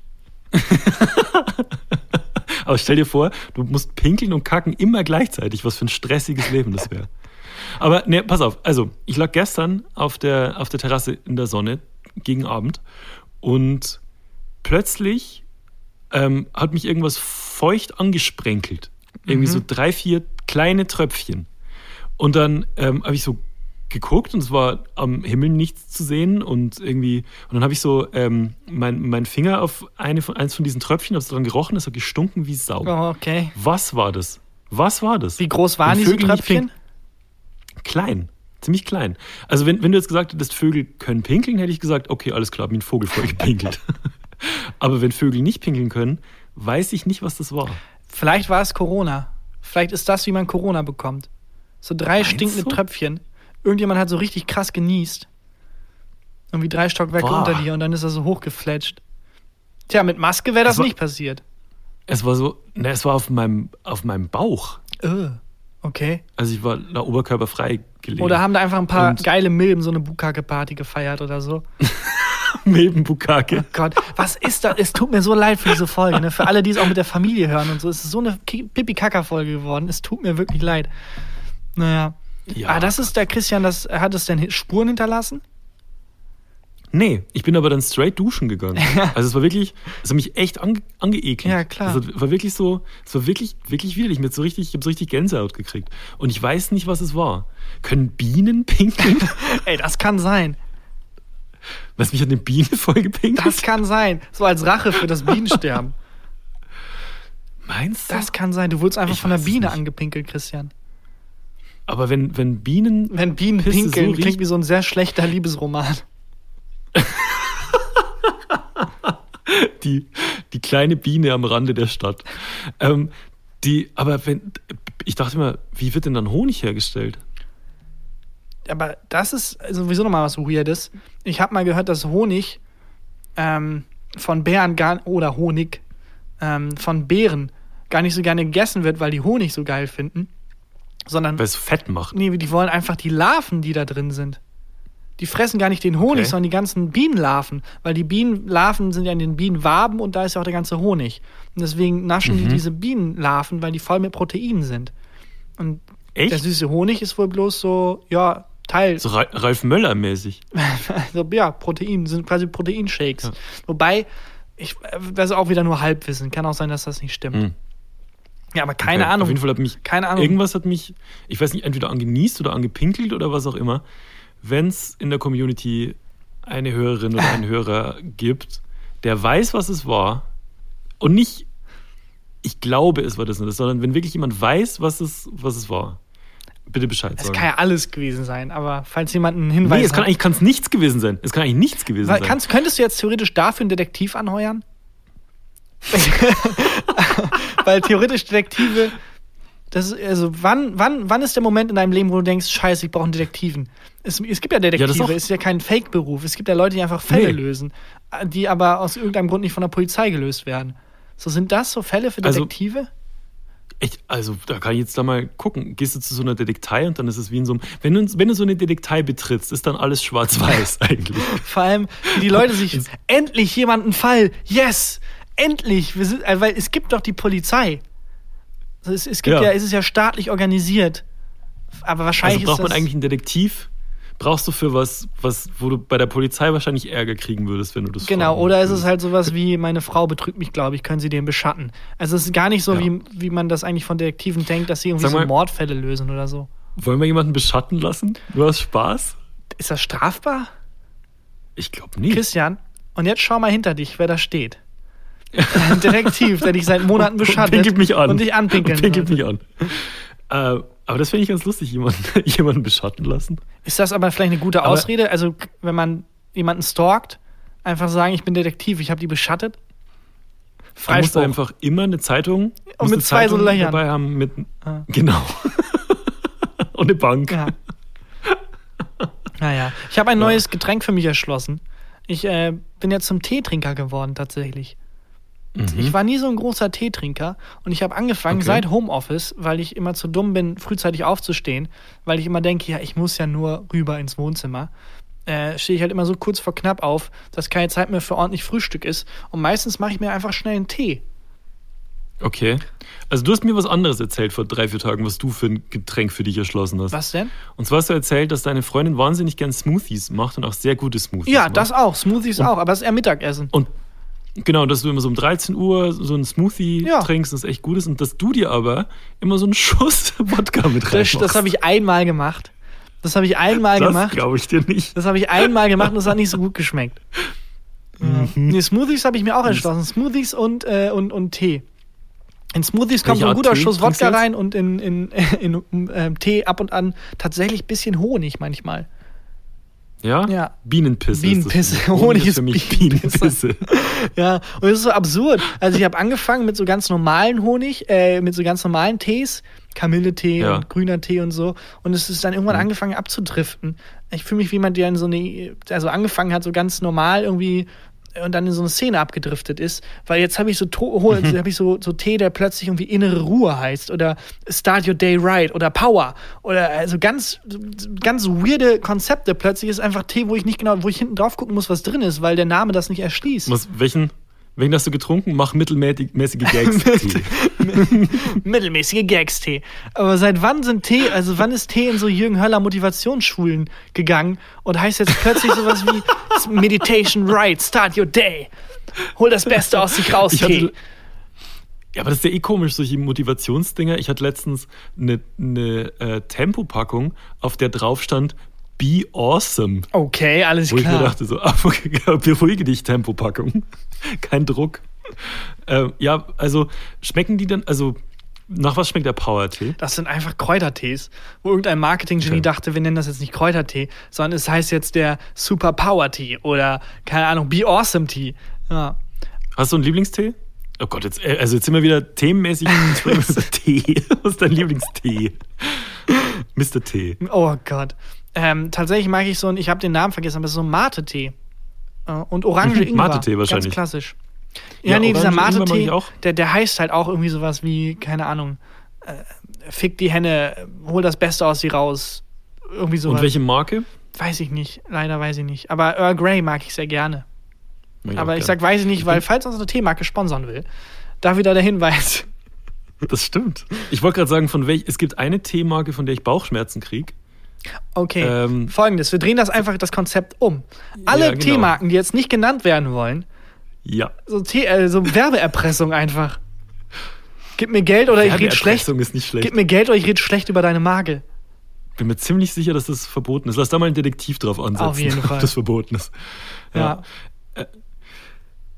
Aber stell dir vor, du musst pinkeln und kacken immer gleichzeitig. Was für ein stressiges Leben das wäre. Aber ne, pass auf. Also, ich lag gestern auf der, auf der Terrasse in der Sonne gegen Abend und plötzlich ähm, hat mich irgendwas feucht angesprenkelt. Irgendwie so drei, vier kleine Tröpfchen. Und dann ähm, habe ich so geguckt und es war am Himmel nichts zu sehen und irgendwie und dann habe ich so ähm, mein, mein Finger auf eine von, eins von diesen Tröpfchen, habe dran gerochen, es hat gestunken wie Sau. Oh, okay. Was war das? Was war das? Wie groß waren diese Tröpfchen? Klein, ziemlich klein. Also wenn, wenn du jetzt gesagt hättest, Vögel können pinkeln, hätte ich gesagt, okay, alles klar, hab ein Vogel voll gepinkelt. Aber wenn Vögel nicht pinkeln können, weiß ich nicht, was das war. Vielleicht war es Corona. Vielleicht ist das, wie man Corona bekommt. So drei Meinst stinkende du? Tröpfchen. Irgendjemand hat so richtig krass genießt. Irgendwie drei Stockwerke Boah. unter dir und dann ist er so hochgefletscht. Tja, mit Maske wäre das war- nicht passiert. Es war so, ne, es war auf meinem, auf meinem Bauch. Äh, okay. Also ich war da oberkörperfrei gelegen. Oder haben da einfach ein paar Und- geile Milben so eine Bukake-Party gefeiert oder so. Meben Bukake. Oh Gott, was ist das? Es tut mir so leid für diese Folge. Ne? Für alle, die es auch mit der Familie hören und so. Es ist so eine Pipi-Kaka-Folge geworden. Es tut mir wirklich leid. Naja. Ja. Ah, das ist der Christian, das hat es denn Spuren hinterlassen? Nee, ich bin aber dann straight duschen gegangen. Also es war wirklich, es hat mich echt ange, angeekelt. Ja, klar. Also es war wirklich so, es war wirklich, wirklich widerlich. Mir so richtig, ich habe so richtig Gänsehaut gekriegt. Und ich weiß nicht, was es war. Können Bienen pinkeln? Ey, das kann sein. Was mich hat eine Biene vollgepinkelt? Das kann sein. So als Rache für das Bienensterben. Meinst du? Das kann sein. Du wurdest einfach Ich von der Biene angepinkelt, Christian. aber wenn, wenn Bienen. Wenn Bienen Pisse so pinkeln, riecht- klingt wie so ein sehr schlechter Liebesroman. die, die kleine Biene am Rande der Stadt. Ähm, die, aber wenn, ich dachte immer, wie wird denn dann Honig hergestellt? Aber das ist sowieso nochmal was Weirdes. Ich habe mal gehört, dass Honig ähm, von Bären gar oder Honig ähm, von Bären gar nicht so gerne gegessen wird, weil die Honig so geil finden. Sondern Weil es fett macht. nee, die wollen einfach die Larven, die da drin sind. Die fressen gar nicht den Honig, Okay. sondern die ganzen Bienenlarven. Weil die Bienenlarven sind ja in den Bienenwaben und da ist ja auch der ganze Honig. Und deswegen naschen Mhm. die diese Bienenlarven, weil die voll mit Proteinen sind. Und Echt? der süße Honig ist wohl bloß so, ja, Teil. So Ra- Ralf Möller-mäßig. Also, ja, Protein, sind quasi Proteinshakes. Ja. Wobei, ich, das ist auch wieder nur Halbwissen. Kann auch sein, dass das nicht stimmt. Hm. Ja, aber keine Okay. Ahnung. Auf jeden Fall hat mich. Keine Ahnung. Irgendwas hat mich, ich weiß nicht, entweder angenießt oder angepinkelt oder was auch immer. Wenn es in der Community eine Hörerin oder einen Hörer gibt, der weiß, was es war und nicht, ich glaube, es war das und das, sondern wenn wirklich jemand weiß, was es, was es war, bitte Bescheid Es sagen. kann ja alles gewesen sein, aber falls jemand einen Hinweis nee, es kann hat. eigentlich kann's nichts gewesen sein. Es kann eigentlich nichts gewesen Weil, sein. kannst, könntest du jetzt theoretisch dafür einen Detektiv anheuern? Weil theoretisch Detektive. Das ist, also wann, wann, wann ist der Moment in deinem Leben, wo du denkst, scheiße, ich brauche einen Detektiven? Es, es gibt ja Detektive, auch. es ist ja kein Fake-Beruf. Es gibt ja Leute, die einfach Fälle Nee. lösen, die aber aus irgendeinem Grund nicht von der Polizei gelöst werden. So sind das so Fälle für Also- Echt, also da kann ich jetzt da mal gucken. Gehst du zu so einer Detektei und dann ist es wie in so einem. Wenn du, wenn du so eine Detektei betrittst, ist dann alles schwarz-weiß eigentlich. Vor allem, wie die Leute sich endlich jemanden Fall. Yes! Endlich! Wir sind, äh, weil es gibt doch die Polizei. Es, es gibt ja. Ja. es ist ja staatlich organisiert. Aber wahrscheinlich Also braucht man eigentlich einen Detektiv? Brauchst du für was, was, wo du bei der Polizei wahrscheinlich Ärger kriegen würdest, wenn du das Genau, oder ist es würdest? halt sowas wie, meine Frau betrügt mich, glaube ich, können Sie den beschatten. Also es ist gar nicht so, Ja. wie, wie man das eigentlich von Detektiven denkt, dass sie irgendwie Sag so mal- Mordfälle lösen oder so. Wollen wir jemanden beschatten lassen? Nur aus Spaß? Ist das strafbar? Ich glaube nicht. Christian, und jetzt schau mal hinter dich, wer da steht. Ein Detektiv, der dich seit Monaten Und beschattet pinkelt mich an. und dich anpinkeln Und mich an. Äh, aber das finde ich ganz lustig, jemanden, jemanden beschatten lassen. Ist das aber vielleicht eine gute Aber- Ausrede? Also, wenn man jemanden stalkt, einfach sagen, ich bin Detektiv, ich habe die beschattet? Da musst du Freispruch. einfach immer eine Zeitung, musst mit zwei so Zeitung Löchern. dabei haben mit Ah. genau und eine Bank. Ja. naja, ich habe ein neues Getränk für mich erschlossen. Ich äh, bin jetzt zum Teetrinker geworden, tatsächlich. Ich war nie so ein großer Teetrinker und ich habe angefangen Okay. seit Homeoffice, weil ich immer zu dumm bin, frühzeitig aufzustehen, weil ich immer denke, ja, ich muss ja nur rüber ins Wohnzimmer. Äh, stehe ich halt immer so kurz vor knapp auf, dass keine Zeit mehr für ordentlich Frühstück ist. Und meistens mache ich mir einfach schnell einen Tee. Okay. Also du hast mir was anderes erzählt vor drei, vier Tagen, was du für ein Getränk für dich erschlossen hast. Was denn? Und zwar hast du erzählt, dass deine Freundin wahnsinnig gern Smoothies macht und auch sehr gute Smoothies Ja, macht. das auch. Smoothies auch, aber es ist eher Mittagessen. Und genau, dass du immer so um 13 Uhr so einen Smoothie Ja. trinkst, das echt gut ist. Und dass du dir aber immer so einen Schuss Wodka mit Das, reinmachst. das habe ich einmal gemacht. Das habe ich einmal Das gemacht. glaube ich dir nicht. Das habe ich einmal gemacht und es hat nicht so gut geschmeckt. Ja. Nee, Smoothies habe ich mir auch entschlossen. Smoothies und, äh, und, und Tee. In Smoothies kommt so ein guter Tee Schuss Wodka rein und in, in, in, in ähm, Tee ab und an tatsächlich ein bisschen Honig manchmal. Ja? Ja. Bienenpisse. Bienenpisse. Mich. Honig ist für mich Bienenpisse. Bienenpisse. Ja, und es ist so absurd. Also ich habe angefangen mit so ganz normalen Honig, äh, mit so ganz normalen Tees, Kamilletee Ja. und grüner Tee und so. Und es ist dann irgendwann Mhm. angefangen abzudriften. Ich fühle mich wie jemand, der in so eine, also angefangen hat, so ganz normal irgendwie und dann in so eine Szene abgedriftet ist, weil jetzt habe ich so mhm. habe ich so, so Tee, der plötzlich irgendwie innere Ruhe heißt oder Start Your Day Right oder Power oder also ganz ganz weirde Konzepte. Plötzlich ist einfach Tee, wo ich nicht genau, wo ich hinten drauf gucken muss, was drin ist, weil der Name das nicht erschließt. Was, welchen Wen hast du getrunken? Mach mittelmäßige Gags. Tee. Mittelmäßige Gags Tee. Aber seit wann sind Tee, also wann ist Tee in so Jürgen Höller Motivationsschulen gegangen und heißt jetzt plötzlich sowas wie Meditation Right, Start Your Day. Hol das Beste aus sich raus, Tee. Ja, aber das ist ja eh komisch, solche Motivationsdinger. Ich hatte letztens eine, eine äh, Tempopackung, auf der drauf stand, Be Awesome. Okay, alles Wo klar. Wo ich mir dachte so, ah, beruhige dich, Tempopackung. Kein Druck. Äh, ja, also schmecken die dann, also nach was schmeckt der Power-Tee? Das sind einfach Kräutertees, wo irgendein Marketing-Genie okay. dachte, wir nennen das jetzt nicht Kräutertee, sondern es heißt jetzt der Super Power-Tee oder, keine Ahnung, Be Awesome Tee. Ja. Hast du einen Lieblingstee? Oh Gott, jetzt, äh, also jetzt sind wir wieder themenmäßig Tee. Was ist dein Lieblingstee? Mr. Tee. Oh Gott. Ähm, tatsächlich mag ich so einen, ich habe den Namen vergessen, aber so ein Mate-Tee. Äh, und Orange Ingwer. Mate-Tee wahrscheinlich. Ganz klassisch. Ja, ja nee, dieser Mate-Tee, der, der heißt halt auch irgendwie sowas wie, keine Ahnung, äh, fick die Henne, hol das Beste aus sie raus. Irgendwie sowas. Und welche Marke? Weiß ich nicht, leider weiß ich nicht. Aber Earl Grey mag ich sehr gerne. Ich aber ich sag, weiß ich nicht, weil falls uns eine Teemarke sponsern will, da wieder der Hinweis. Das stimmt. Ich wollte gerade sagen, von welch, es gibt eine Teemarke, von der ich Bauchschmerzen kriege. Okay, ähm, folgendes, wir drehen das einfach das Konzept um. Alle ja, genau. Teemarken, die jetzt nicht genannt werden wollen, ja. so, Tee, äh, so Werbeerpressung einfach. Gib mir Geld oder ich rede schlecht. ist nicht schlecht. Gib mir Geld oder ich rede schlecht über deine Marke. Bin mir ziemlich sicher, dass das verboten ist. Lass da mal einen Detektiv drauf ansetzen, Auf jeden Fall. ob das verboten ist. Ja. ja. Äh,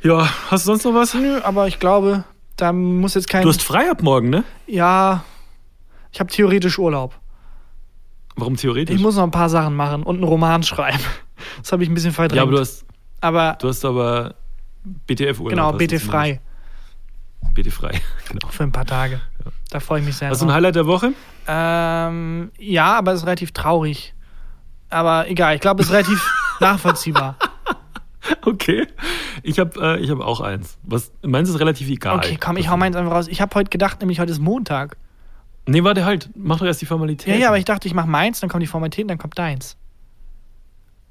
ja, hast du sonst noch was? Nö, aber ich glaube, da muss jetzt kein. Du hast frei ab morgen, ne? Ja. Ich habe theoretisch Urlaub. Warum theoretisch? Ich muss noch ein paar Sachen machen und einen Roman schreiben. Das habe ich ein bisschen verdrängt. Ja, aber du hast. Aber. Du hast aber BTF-Urlaub. Genau, BT frei. BT frei, genau. Für ein paar Tage. Ja. Da freue ich mich sehr. Hast du ein Highlight der Woche? Ähm, ja, aber es ist relativ traurig. Aber egal, ich glaube, es ist relativ nachvollziehbar. Okay. Ich habe äh, hab auch eins. Was, meins ist relativ egal. Okay, komm, ich hau meins einfach raus. Ich habe heute gedacht, nämlich heute ist Montag. Nee, warte halt. Mach doch erst die Formalität. Ja, ja, aber ich dachte, ich mach meins, dann kommen die Formalitäten, dann kommt deins.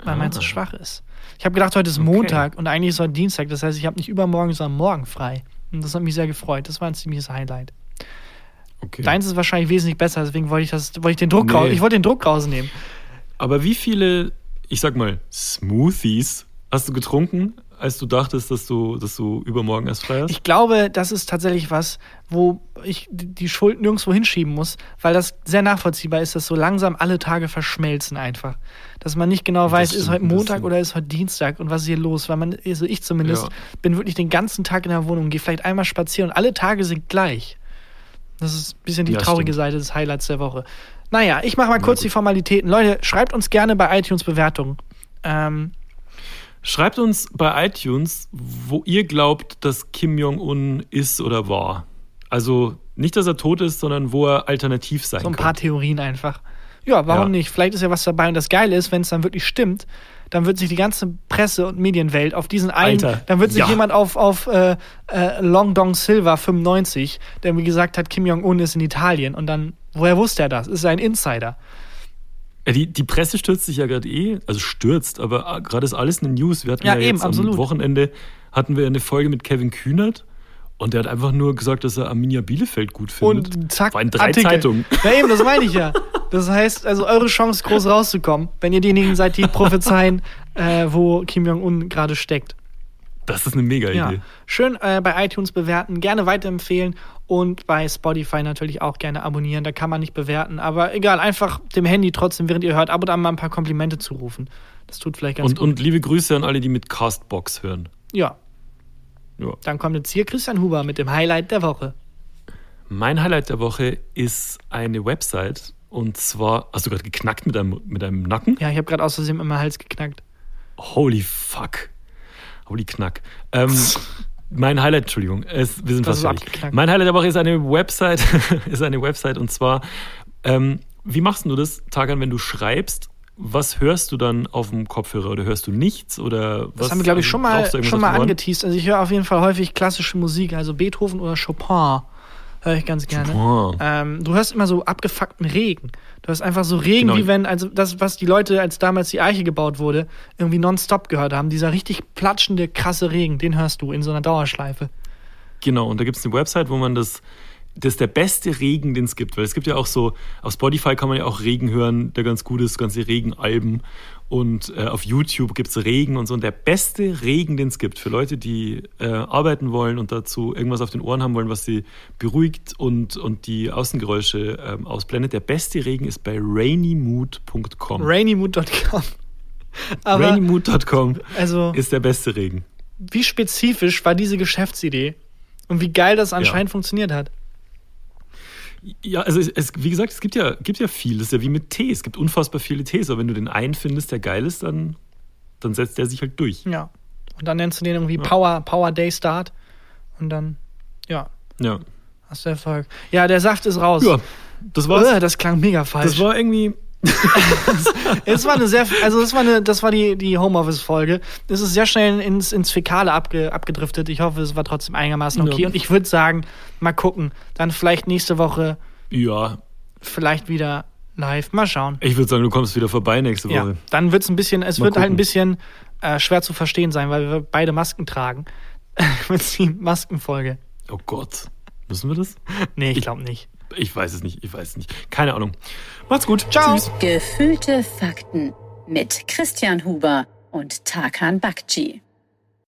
Weil ah. meins so schwach ist. Ich habe gedacht, heute ist okay. Montag und eigentlich ist heute Dienstag. Das heißt, ich habe nicht übermorgen, sondern morgen frei. Und das hat mich sehr gefreut. Das war ein ziemliches Highlight. Okay. Deins ist wahrscheinlich wesentlich besser, deswegen wollte ich, das, wollte ich den Druck nee. raus, ich wollte den Druck rausnehmen. Aber wie viele, ich sag mal, Smoothies hast du getrunken als du dachtest, dass du, dass du übermorgen erst frei hast? Ich glaube, das ist tatsächlich was, wo ich die Schuld nirgendwo hinschieben muss, weil das sehr nachvollziehbar ist, dass so langsam alle Tage verschmelzen einfach. Dass man nicht genau weiß, ist heute Montag oder ist heute Dienstag und was ist hier los, weil man, also ich zumindest, ja. bin wirklich den ganzen Tag in der Wohnung, gehe vielleicht einmal spazieren und alle Tage sind gleich. Das ist ein bisschen die ja, traurige stimmt. Seite des Highlights der Woche. Naja, ich mache mal kurz die Formalitäten. Leute, schreibt uns gerne bei iTunes Bewertungen. Ähm, Schreibt uns bei iTunes, wo ihr glaubt, dass Kim Jong-un ist oder war. Also nicht, dass er tot ist, sondern wo er alternativ sein kann. So ein paar Theorien einfach. Ja, warum ja. nicht? Vielleicht ist ja was dabei. Und das Geile ist, wenn es dann wirklich stimmt, dann wird sich die ganze Presse- und Medienwelt auf diesen einen, Alter, dann wird sich ja. jemand auf, auf äh, äh, Long Dong Silva 95, der mir gesagt hat, Kim Jong-un ist in Italien. Und dann, woher wusste er das? Ist er ein Insider? Ja, die, die Presse stürzt sich ja gerade eh, also stürzt, aber gerade ist alles eine News. Wir hatten ja, ja eben, jetzt absolut. am Wochenende hatten wir eine Folge mit Kevin Kühnert und der hat einfach nur gesagt, dass er Arminia Bielefeld gut findet. Und zack, War in drei Artikel. Zeitungen. Ja eben, das meine ich ja. Das heißt, also eure Chance groß rauszukommen, wenn ihr diejenigen seid, die prophezeien, äh, wo Kim Jong-un gerade steckt. Das ist eine mega Idee. Ja. Schön äh, bei iTunes bewerten, gerne weiterempfehlen und bei Spotify natürlich auch gerne abonnieren. Da kann man nicht bewerten, aber egal, einfach dem Handy trotzdem, während ihr hört, ab und an mal ein paar Komplimente zurufen. Das tut vielleicht ganz und, gut. Und liebe Grüße an alle, die mit Castbox hören. Ja. ja. Dann kommt jetzt hier Christian Huber mit dem Highlight der Woche. Mein Highlight der Woche ist eine Website und zwar, hast du gerade geknackt mit deinem, mit deinem Nacken? Ja, ich habe gerade aus Versehen in meinem Hals geknackt. Holy fuck. Holy Knack. Ähm, mein Highlight, Entschuldigung, es, wir sind das fast fertig. Mein Highlight Woche ist eine Website, ist eine Website und zwar, ähm, wie machst du das, Tagan, wenn du schreibst, was hörst du dann auf dem Kopfhörer oder hörst du nichts oder was? Das haben wir, glaube ich, schon mal, schon mal angeteased. Also ich höre auf jeden Fall häufig klassische Musik, also Beethoven oder Chopin höre ich ganz gerne. Chopin. Ähm, du hörst immer so abgefuckten Regen. Du hörst einfach so Regen, Genau. wie wenn, also das, was die Leute, als damals die Eiche gebaut wurde, irgendwie nonstop gehört haben. Dieser richtig platschende, krasse Regen, den hörst du in so einer Dauerschleife. Genau, und da gibt es eine Website, wo man das, das ist der beste Regen, den es gibt. Weil es gibt ja auch so, auf Spotify kann man ja auch Regen hören, der ganz gut ist, ganze Regenalben. Und äh, auf YouTube gibt es Regen und so. Und der beste Regen, den es gibt, für Leute, die äh, arbeiten wollen und dazu irgendwas auf den Ohren haben wollen, was sie beruhigt und, und die Außengeräusche ähm, ausblendet, der beste Regen ist bei rainymood.com. Rainymood.com. Rainymood.com also, ist der beste Regen. wie spezifisch war diese Geschäftsidee? Und wie geil das anscheinend funktioniert hat. Ja, also es, es, wie gesagt, es gibt ja, gibt ja viel. Das ist ja wie mit Tee. Es gibt unfassbar viele Tees. Aber wenn du den einen findest, der geil ist, dann, dann setzt der sich halt durch. Ja. Und dann nennst du den irgendwie Power, Power Day Start. Und dann, ja, Ja. hast du Erfolg. Ja, der Saft ist raus. Ja, das war's. Äh, das klang mega falsch. Das war irgendwie. Es war eine sehr, also das war eine, das war die, die Homeoffice-Folge. Es ist sehr schnell ins, ins Fäkale abge, abgedriftet. Ich hoffe, es war trotzdem einigermaßen okay. Ja. Und ich würde sagen, mal gucken. Dann vielleicht nächste Woche, Ja, vielleicht wieder live. Mal schauen. ich würde sagen, du kommst wieder vorbei nächste Ja, Woche. dann wird es ein bisschen, es Mal wird halt ein gucken. bisschen äh, schwer zu verstehen sein, weil wir beide Masken tragen. Mit die Maskenfolge. Oh Gott. Müssen wir das? Nee, ich glaube nicht. Ich weiß es nicht. Ich weiß es nicht. Keine Ahnung. Macht's gut. Ciao. Tschüss. Gefühlte Fakten mit Christian Huber und Tarkan Bakci.